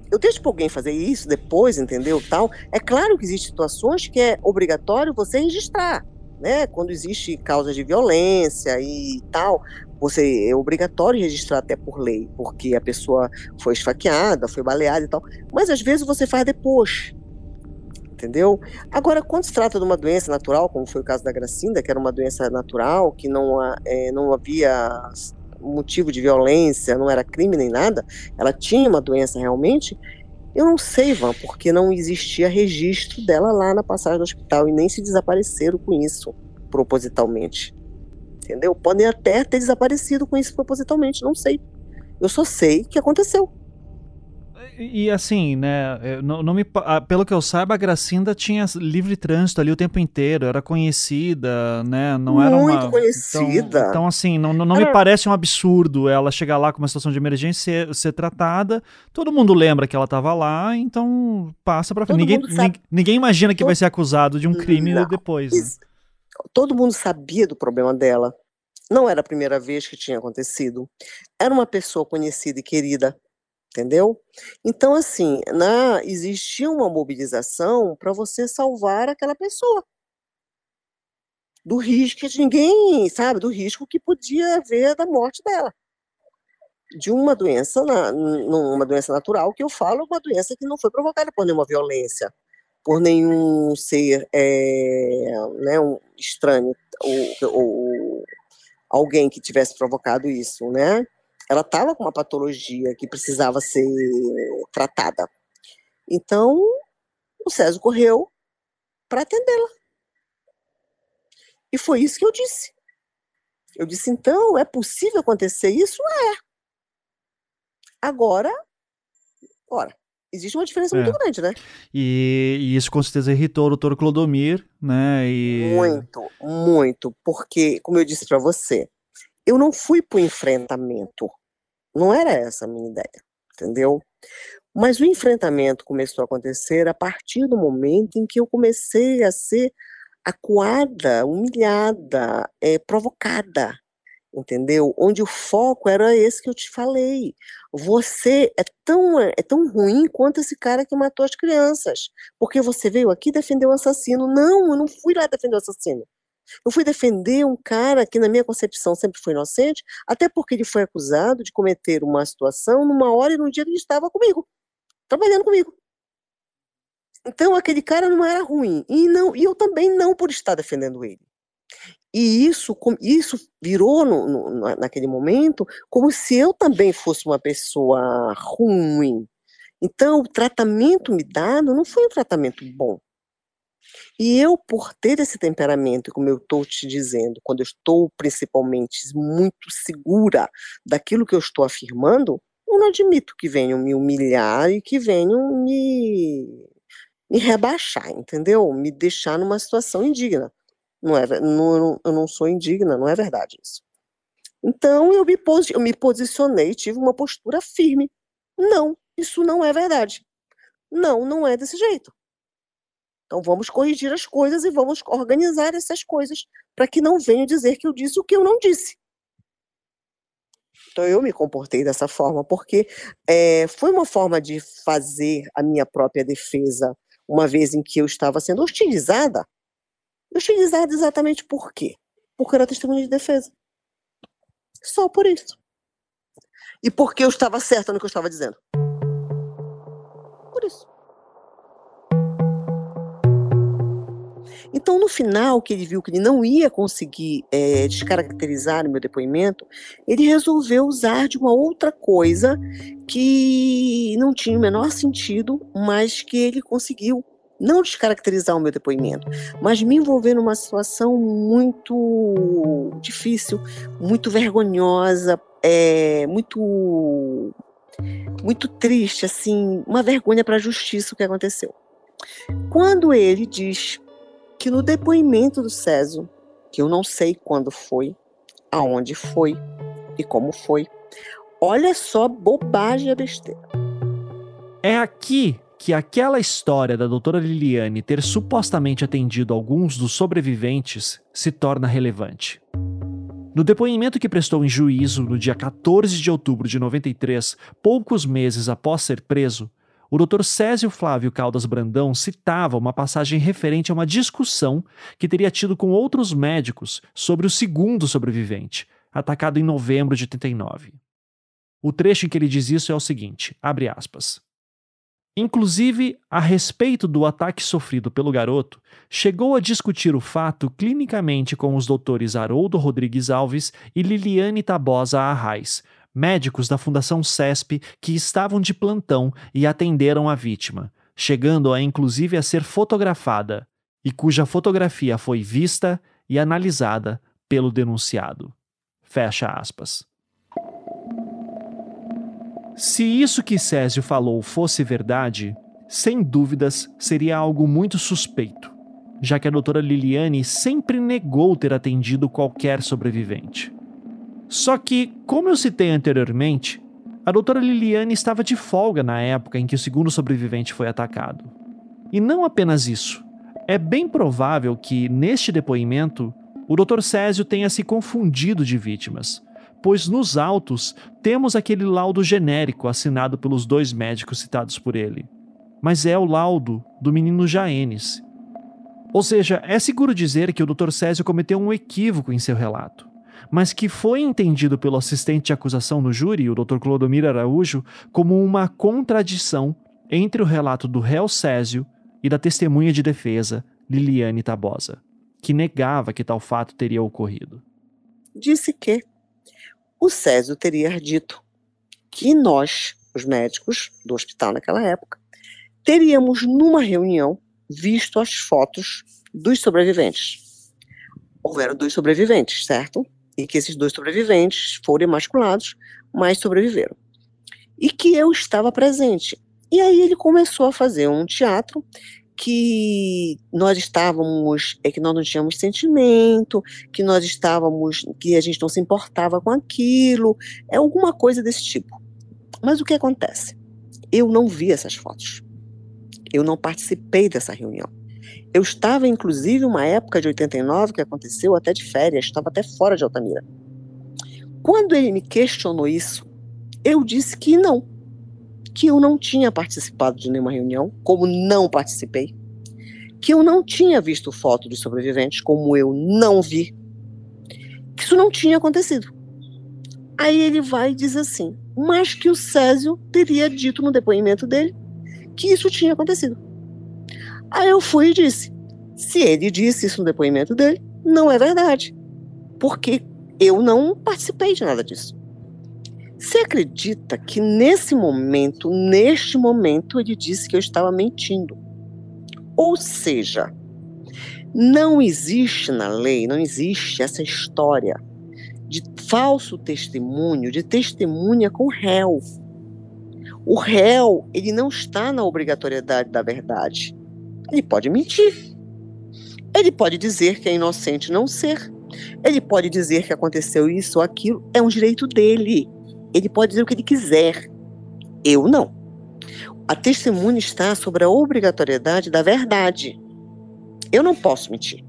Eu deixo para alguém fazer isso depois, entendeu? Tal. É claro que existem situações que é obrigatório você registrar, né? Quando existe causa de violência e tal, você é obrigatório registrar até por lei, porque a pessoa foi esfaqueada, foi baleada e tal. Mas às vezes você faz depois. Entendeu? Agora, quando se trata de uma doença natural, como foi o caso da Gracinda, que era uma doença natural, que não, é, não havia motivo de violência, não era crime nem nada, ela tinha uma doença realmente, eu não sei, Van, porque não existia registro dela lá na passagem do hospital e nem se desapareceram com isso propositalmente entendeu? Podem até ter desaparecido com isso propositalmente, não sei. Eu só sei que aconteceu. E, e assim, né, não, não me, pelo que eu saiba, a Gracinda tinha livre trânsito ali o tempo inteiro, era conhecida, né, não Muito era uma... Muito conhecida. Então, então, assim, não, não, não me parece um absurdo ela chegar lá com uma situação de emergência ser, ser tratada, todo mundo lembra que ela estava lá, então passa pra frente. Ninguém, ninguém, ninguém, imagina que todo... vai ser acusado de um crime não. depois, né? Todo mundo sabia do problema dela. Não era a primeira vez que tinha acontecido. Era uma pessoa conhecida e querida, entendeu? Então, assim, na, existia uma mobilização para você salvar aquela pessoa. Do risco de ninguém, sabe, do risco que podia haver da morte dela. De uma doença, na, uma doença natural, que eu falo, uma doença que não foi provocada por nenhuma violência, por nenhum ser é, né, um estranho ou, ou, alguém que tivesse provocado isso, né? Ela estava com uma patologia que precisava ser tratada. Então, o César correu para atendê-la. E foi isso que eu disse. Eu disse, então, é possível acontecer isso? É. Agora, ora, existe uma diferença é. muito grande, né? E, e, isso com certeza irritou o doutor Clodomir, né? E... Muito, muito, porque, como eu disse para você, eu não fui para o enfrentamento. Não era essa a minha ideia, entendeu? Mas o enfrentamento começou a acontecer a partir do momento em que eu comecei a ser acuada, humilhada, é, provocada entendeu? Onde o foco era esse que eu te falei. Você é tão, é tão ruim quanto esse cara que matou as crianças, porque você veio aqui defender o assassino. Não, eu não fui lá defender o assassino. Eu fui defender um cara que, na minha concepção, sempre foi inocente, até porque ele foi acusado de cometer uma situação numa hora e num dia que ele estava comigo, trabalhando comigo. Então, aquele cara não era ruim. E, não, e eu também não por estar defendendo ele. E isso, isso virou no, no, naquele momento como se eu também fosse uma pessoa ruim. Então, o tratamento me dado não foi um tratamento bom. E eu, por ter esse temperamento, como eu estou te dizendo, quando eu estou principalmente muito segura daquilo que eu estou afirmando, eu não admito que venham me humilhar e que venham me, me rebaixar, entendeu? Me deixar numa situação indigna. Não é, não, eu não sou indigna, não é verdade isso. Então eu me, pos, eu me posicionei, tive uma postura firme. Não, isso não é verdade. Não, não é desse jeito. Então vamos corrigir as coisas e vamos organizar essas coisas para que não venham dizer que eu disse o que eu não disse. Então eu me comportei dessa forma porque é, foi uma forma de fazer a minha própria defesa, uma vez em que eu estava sendo hostilizada Utilizado exatamente por quê? Porque era testemunha de defesa. Só por isso. E porque eu estava certa no que eu estava dizendo. Por isso. Então, no final, que ele viu que ele não ia conseguir é, descaracterizar o meu depoimento, ele resolveu usar de uma outra coisa que não tinha o menor sentido, mas que ele conseguiu não descaracterizar o meu depoimento, mas me envolver numa situação muito difícil, muito vergonhosa, é, muito muito triste, assim, uma vergonha para a justiça o que aconteceu. Quando ele diz que no depoimento do Césio, que eu não sei quando foi, aonde foi e como foi, olha só bobagem e besteira. É aqui que aquela história da doutora Liliane ter supostamente atendido alguns dos sobreviventes se torna relevante. No depoimento que prestou em juízo no dia 14 de outubro de 93, poucos meses após ser preso, o Dr. Césio Flávio Caldas Brandão citava uma passagem referente a uma discussão que teria tido com outros médicos sobre o segundo sobrevivente, atacado em novembro de 89. O trecho em que ele diz isso é o seguinte: abre aspas. Inclusive, a respeito do ataque sofrido pelo garoto, chegou a discutir o fato clinicamente com os doutores Haroldo Rodrigues Alves e Liliane Tabosa Arraes, médicos da Fundação CESP que estavam de plantão e atenderam a vítima, chegando a inclusive a ser fotografada, e cuja fotografia foi vista e analisada pelo denunciado. Fecha aspas. Se isso que Césio falou fosse verdade, sem dúvidas seria algo muito suspeito, já que a doutora Liliane sempre negou ter atendido qualquer sobrevivente. Só que, como eu citei anteriormente, a doutora Liliane estava de folga na época em que o segundo sobrevivente foi atacado. E não apenas isso. É bem provável que, neste depoimento, o Dr. Césio tenha se confundido de vítimas, pois nos autos temos aquele laudo genérico assinado pelos dois médicos citados por ele. Mas é o laudo do menino Jaenes. Ou seja, é seguro dizer que o Dr. Césio cometeu um equívoco em seu relato mas que foi entendido pelo assistente de acusação no júri, o Dr. Clodomir Araújo, como uma contradição entre o relato do réu Césio e da testemunha de defesa, Liliane Tabosa, que negava que tal fato teria ocorrido. Disse que o Césio teria dito que nós, os médicos do hospital naquela época, teríamos numa reunião visto as fotos dos sobreviventes. Houveram dois sobreviventes, certo? e que esses dois sobreviventes foram emasculados, mas sobreviveram. E que eu estava presente. E aí ele começou a fazer um teatro que nós estávamos, é que nós não tínhamos sentimento, que nós estávamos, que a gente não se importava com aquilo, é alguma coisa desse tipo. Mas o que acontece? Eu não vi essas fotos. Eu não participei dessa reunião. Eu estava, inclusive, uma época de 89 que aconteceu até de férias, estava até fora de Altamira. Quando ele me questionou isso, eu disse que não, que eu não tinha participado de nenhuma reunião, como não participei, que eu não tinha visto foto de sobreviventes, como eu não vi, que isso não tinha acontecido. Aí ele vai e diz assim, mas que o Césio teria dito no depoimento dele que isso tinha acontecido. Aí eu fui e disse: se ele disse isso no depoimento dele, não é verdade. Porque eu não participei de nada disso. Você acredita que nesse momento, neste momento, ele disse que eu estava mentindo? Ou seja, não existe na lei, não existe essa história de falso testemunho, de testemunha com réu. O réu, ele não está na obrigatoriedade da verdade. Ele pode mentir. Ele pode dizer que é inocente não ser. Ele pode dizer que aconteceu isso ou aquilo. É um direito dele. Ele pode dizer o que ele quiser. Eu não. A testemunha está sobre a obrigatoriedade da verdade. Eu não posso mentir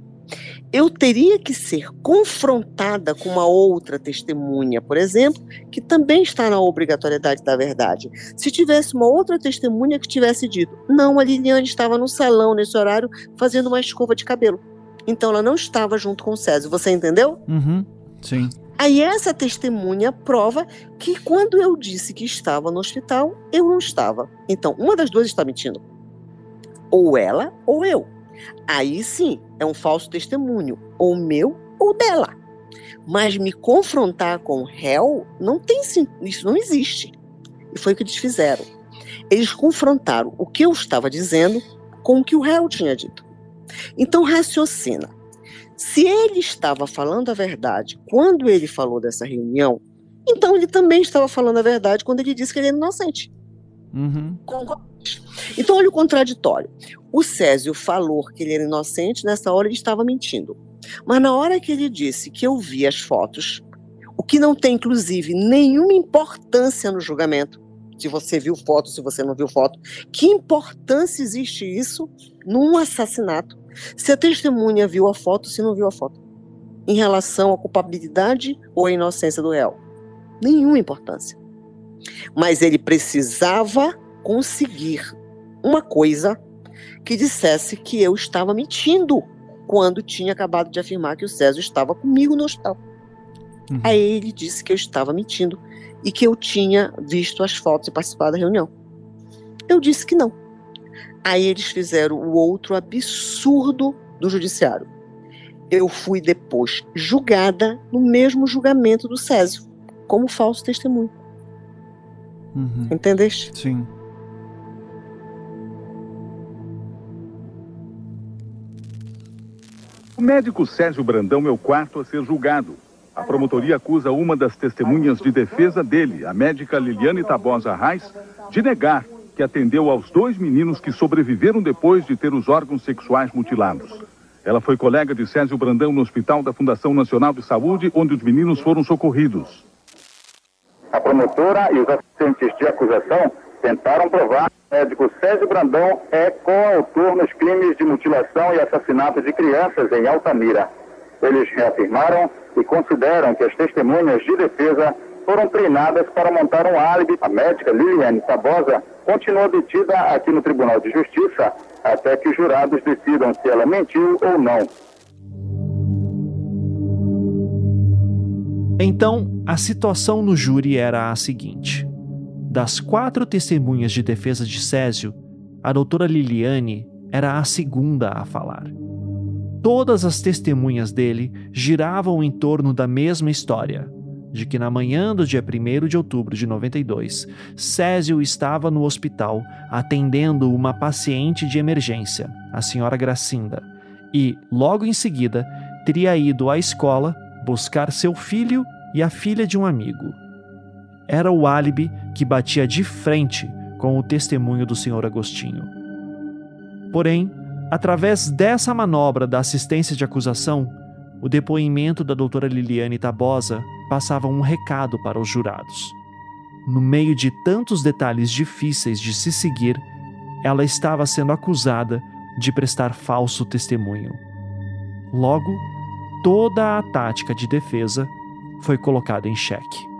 eu teria que ser confrontada com uma outra testemunha, por exemplo, que também está na obrigatoriedade da verdade. Se tivesse uma outra testemunha que tivesse dito, não, a Liliane estava no salão nesse horário fazendo uma escova de cabelo. Então ela não estava junto com o Césio. Você entendeu? Uhum, sim. Aí essa testemunha prova que quando eu disse que estava no hospital, eu não estava. Então, uma das duas está mentindo. Ou ela ou eu. Aí sim, é um falso testemunho, ou meu ou dela. Mas me confrontar com o réu, não tem isso não existe. E foi o que eles fizeram. Eles confrontaram o que eu estava dizendo com o que o réu tinha dito. Então raciocina. Se ele estava falando a verdade quando ele falou dessa reunião, então ele também estava falando a verdade quando ele disse que ele era inocente. Uhum. Então, olha o contraditório. O Césio falou que ele era inocente, nessa hora ele estava mentindo. Mas na hora que ele disse que eu vi as fotos, o que não tem, inclusive, nenhuma importância no julgamento, se você viu foto, se você não viu foto, que importância existe isso num assassinato? Se a testemunha viu a foto, se não viu a foto, em relação à culpabilidade ou à inocência do réu? Nenhuma importância. Mas ele precisava conseguir uma coisa que dissesse que eu estava mentindo quando tinha acabado de afirmar que o César estava comigo no hospital. Uhum. Aí ele disse que eu estava mentindo e que eu tinha visto as fotos e participado da reunião. Eu disse que não. Aí eles fizeram o outro absurdo do judiciário. Eu fui depois julgada no mesmo julgamento do Césio, como falso testemunho. Uhum. Entendeste? Sim. O médico Sérgio Brandão é o quarto a ser julgado. A promotoria acusa uma das testemunhas de defesa dele, a médica Liliane Tabosa Reis, de negar que atendeu aos dois meninos que sobreviveram depois de ter os órgãos sexuais mutilados. Ela foi colega de Césio Brandão no Hospital da Fundação Nacional de Saúde, onde os meninos foram socorridos. A promotora e os assistentes de acusação tentaram provar que o médico Césio Brandão é coautor nos crimes de mutilação e assassinato de crianças em Altamira. Eles reafirmaram e consideram que as testemunhas de defesa foram treinadas para montar um álibi. A médica Liliane Tabosa continua detida aqui no Tribunal de Justiça até que os jurados decidam se ela mentiu ou não. Então, a situação no júri era a seguinte: das quatro testemunhas de defesa de Césio, a doutora Liliane era a segunda a falar. Todas as testemunhas dele giravam em torno da mesma história, de que na manhã do dia 1 de outubro de 92, Césio estava no hospital atendendo uma paciente de emergência, a senhora Gracinda, e, logo em seguida, teria ido à escola buscar seu filho e a filha de um amigo era o álibi que batia de frente com o testemunho do senhor Agostinho. Porém, através dessa manobra da assistência de acusação, o depoimento da doutora Liliane Tabosa passava um recado para os jurados. No meio de tantos detalhes difíceis de se seguir, ela estava sendo acusada de prestar falso testemunho. Logo, toda a tática de defesa foi colocada em xeque.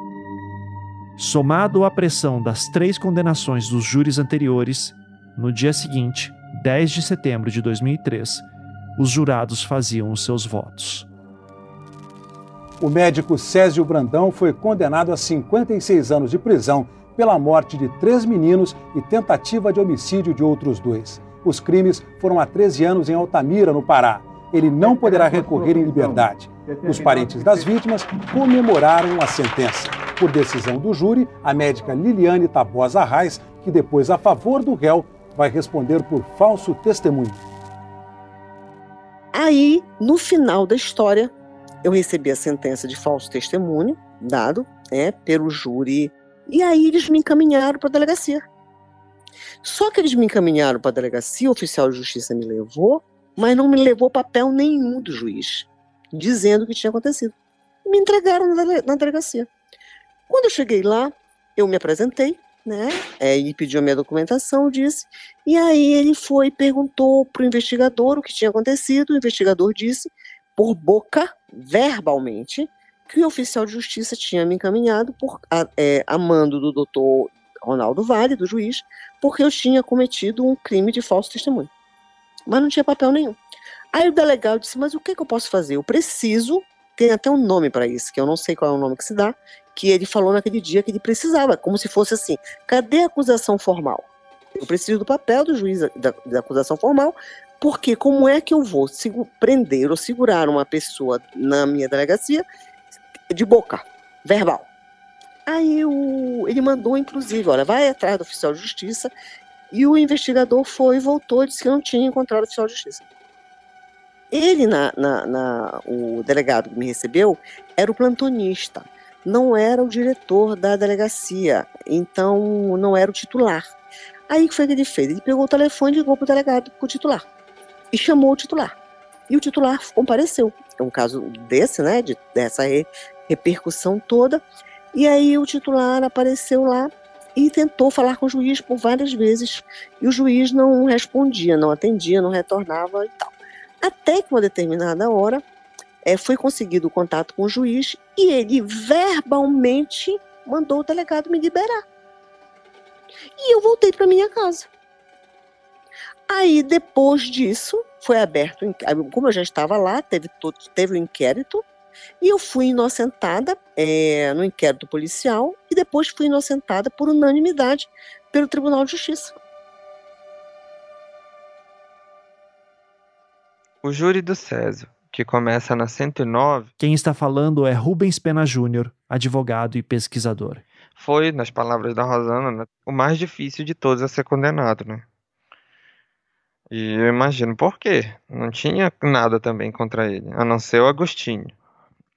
Somado à pressão das três condenações dos júris anteriores, no dia seguinte, 10 de setembro de 2003, os jurados faziam os seus votos. O médico Césio Brandão foi condenado a 56 anos de prisão pela morte de três meninos e tentativa de homicídio de outros dois. Os crimes foram há 13 anos em Altamira, no Pará. Ele não poderá recorrer em liberdade. Os parentes das vítimas comemoraram a sentença. Por decisão do júri, a médica Liliane Tabosa Reis, que depois, a favor do réu, vai responder por falso testemunho. Aí, no final da história, eu recebi a sentença de falso testemunho, dado né, pelo júri, e aí eles me encaminharam para a delegacia. Só que eles me encaminharam para a delegacia, o oficial de justiça me levou, mas não me levou papel nenhum do juiz, dizendo o que tinha acontecido. Me entregaram na delegacia. Quando eu cheguei lá, eu me apresentei, né? É, ele pediu a minha documentação, disse, e aí ele foi perguntou para o investigador o que tinha acontecido. O investigador disse, por boca, verbalmente, que o oficial de justiça tinha me encaminhado por a, é, a mando do doutor Ronaldo Vale, do juiz, porque eu tinha cometido um crime de falso testemunho. Mas não tinha papel nenhum. Aí o delegado disse: Mas o que, que eu posso fazer? Eu preciso, tem até um nome para isso, que eu não sei qual é o nome que se dá, que ele falou naquele dia que ele precisava, como se fosse assim: cadê a acusação formal? Eu preciso do papel do juiz da, da acusação formal, porque como é que eu vou prender ou segurar uma pessoa na minha delegacia de boca, verbal? Aí o, ele mandou, inclusive, olha, vai atrás do oficial de justiça, e o investigador foi e voltou e disse que não tinha encontrado o oficial de justiça. Ele, na, na, na, o delegado que me recebeu, era o plantonista não era o diretor da delegacia, então não era o titular. Aí o que foi que ele fez? Ele pegou o telefone e ligou para o delegado, para o titular, e chamou o titular. E o titular compareceu. É um caso desse, né, de, dessa re, repercussão toda. E aí o titular apareceu lá e tentou falar com o juiz por várias vezes. E o juiz não respondia, não atendia, não retornava e tal. Até que uma determinada hora, é, foi conseguido o contato com o juiz e ele verbalmente mandou o delegado me liberar. E eu voltei para minha casa. Aí, depois disso, foi aberto, como eu já estava lá, teve, todo, teve o um inquérito, e eu fui inocentada é, no inquérito policial, e depois fui inocentada por unanimidade pelo Tribunal de Justiça. O júri do Césio que começa na 109. Quem está falando é Rubens Pena Júnior, advogado e pesquisador. Foi, nas palavras da Rosana, né, o mais difícil de todos a ser condenado, né? E eu imagino por quê. Não tinha nada também contra ele, a não ser o Agostinho.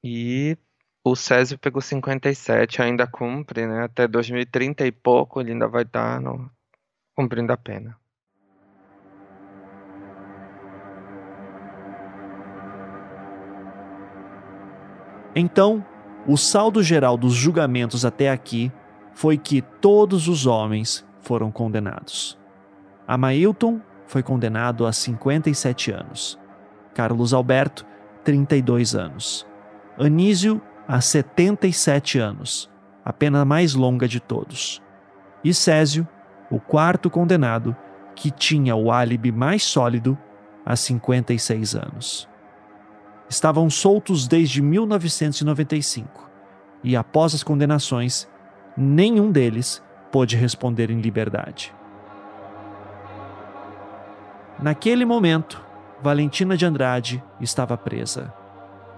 E O Césio pegou 57, ainda cumpre, né? Até 2030 e pouco ele ainda vai estar no... cumprindo a pena. Então, o saldo geral dos julgamentos até aqui foi que todos os homens foram condenados. Amailton foi condenado a 57 anos. Carlos Alberto, 32 anos. Anísio, a 77 anos, a pena mais longa de todos. E Césio, o quarto condenado, que tinha o álibi mais sólido, a 56 anos. Estavam soltos desde 1995 e, após as condenações, nenhum deles pôde responder em liberdade. Naquele momento, Valentina de Andrade estava presa.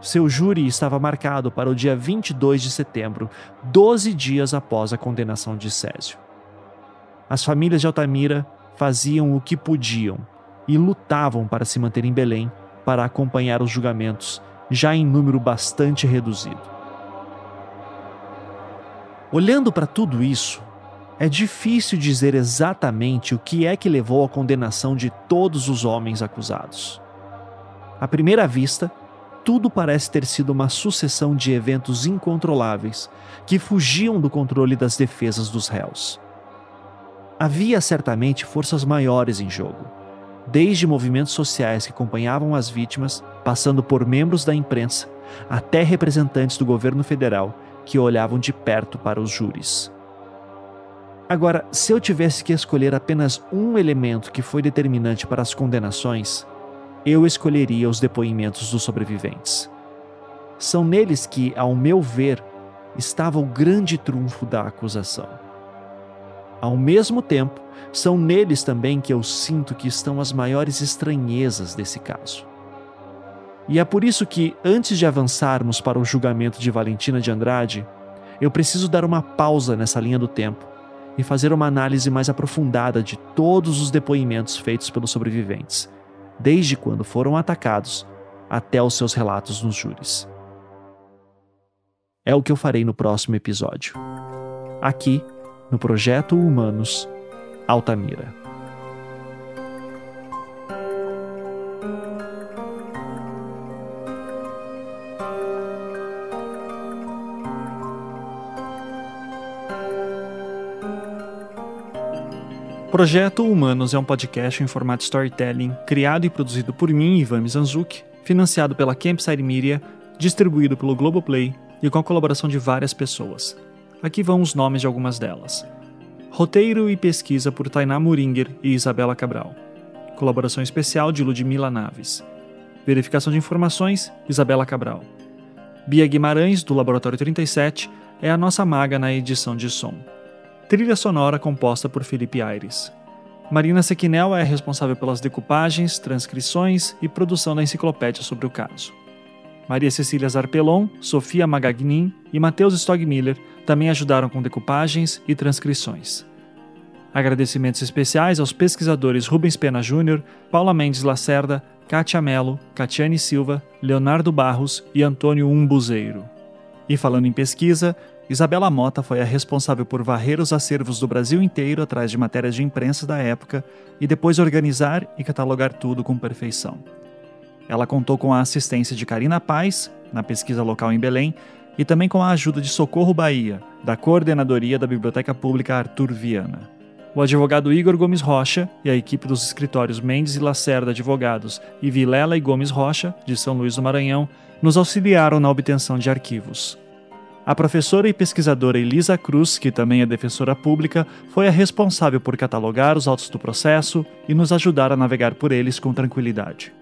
Seu júri estava marcado para o dia 22 de setembro, 12 dias após a condenação de Césio. As famílias de Altamira faziam o que podiam e lutavam para se manter em Belém para acompanhar os julgamentos, já em número bastante reduzido. Olhando para tudo isso, é difícil dizer exatamente o que é que levou à condenação de todos os homens acusados. À primeira vista, tudo parece ter sido uma sucessão de eventos incontroláveis que fugiam do controle das defesas dos réus. Havia certamente forças maiores em jogo, desde movimentos sociais que acompanhavam as vítimas, passando por membros da imprensa, até representantes do governo federal que olhavam de perto para os júris. Agora, se eu tivesse que escolher apenas um elemento que foi determinante para as condenações, eu escolheria os depoimentos dos sobreviventes. São neles que, ao meu ver, estava o grande trunfo da acusação. Ao mesmo tempo, são neles também que eu sinto que estão as maiores estranhezas desse caso. E é por isso que, antes de avançarmos para o julgamento de Valentina de Andrade, eu preciso dar uma pausa nessa linha do tempo e fazer uma análise mais aprofundada de todos os depoimentos feitos pelos sobreviventes desde quando foram atacados até os seus relatos nos júris. É o que eu farei no próximo episódio. Aqui, no Projeto Humanos Altamira. Projeto Humanos é um podcast em formato storytelling, criado e produzido por mim, Ivan Mizanzuki, financiado pela Campside Media, distribuído pelo Globoplay e com a colaboração de várias pessoas. Aqui vão os nomes de algumas delas. Roteiro e pesquisa por Tainá Muringer e Isabela Cabral. Colaboração especial de Ludmila Naves. Verificação de informações, Isabela Cabral. Bia Guimarães, do Laboratório 37, é a nossa maga na edição de som. Trilha sonora composta por Felipe Aires. Marina Sequinel é responsável pelas decupagens, transcrições e produção da enciclopédia sobre o caso. Maria Cecília Zarpelon, Sofia Magagnin e Matheus Stogmiller também ajudaram com decupagens e transcrições. Agradecimentos especiais aos pesquisadores Rubens Pena Júnior, Paula Mendes Lacerda, Kátia Mello, Catiane Silva, Leonardo Barros e Antônio Umbuzeiro. E falando em pesquisa, Isabela Mota foi a responsável por varrer os acervos do Brasil inteiro atrás de matérias de imprensa da época e depois organizar e catalogar tudo com perfeição. Ela contou com a assistência de Karina Paz, na pesquisa local em Belém, e também com a ajuda de Socorro Bahia, da Coordenadoria da Biblioteca Pública Arthur Viana. O advogado Igor Gomes Rocha e a equipe dos escritórios Mendes e Lacerda Advogados e Vilela e Gomes Rocha, de São Luís do Maranhão, nos auxiliaram na obtenção de arquivos. A professora e pesquisadora Elisa Cruz, que também é defensora pública, foi a responsável por catalogar os autos do processo e nos ajudar a navegar por eles com tranquilidade.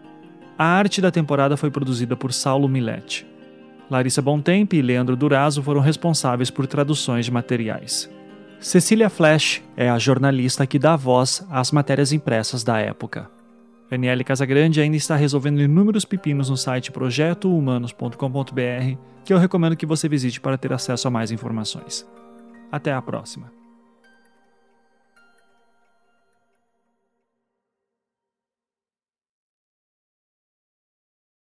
A arte da temporada foi produzida por Saulo Milete. Larissa Bontempo e Leandro Durazo foram responsáveis por traduções de materiais. Cecília Flash é a jornalista que dá voz às matérias impressas da época. Daniele Casagrande ainda está resolvendo inúmeros pepinos no site projetohumanos.com.br, que eu recomendo que você visite para ter acesso a mais informações. Até a próxima!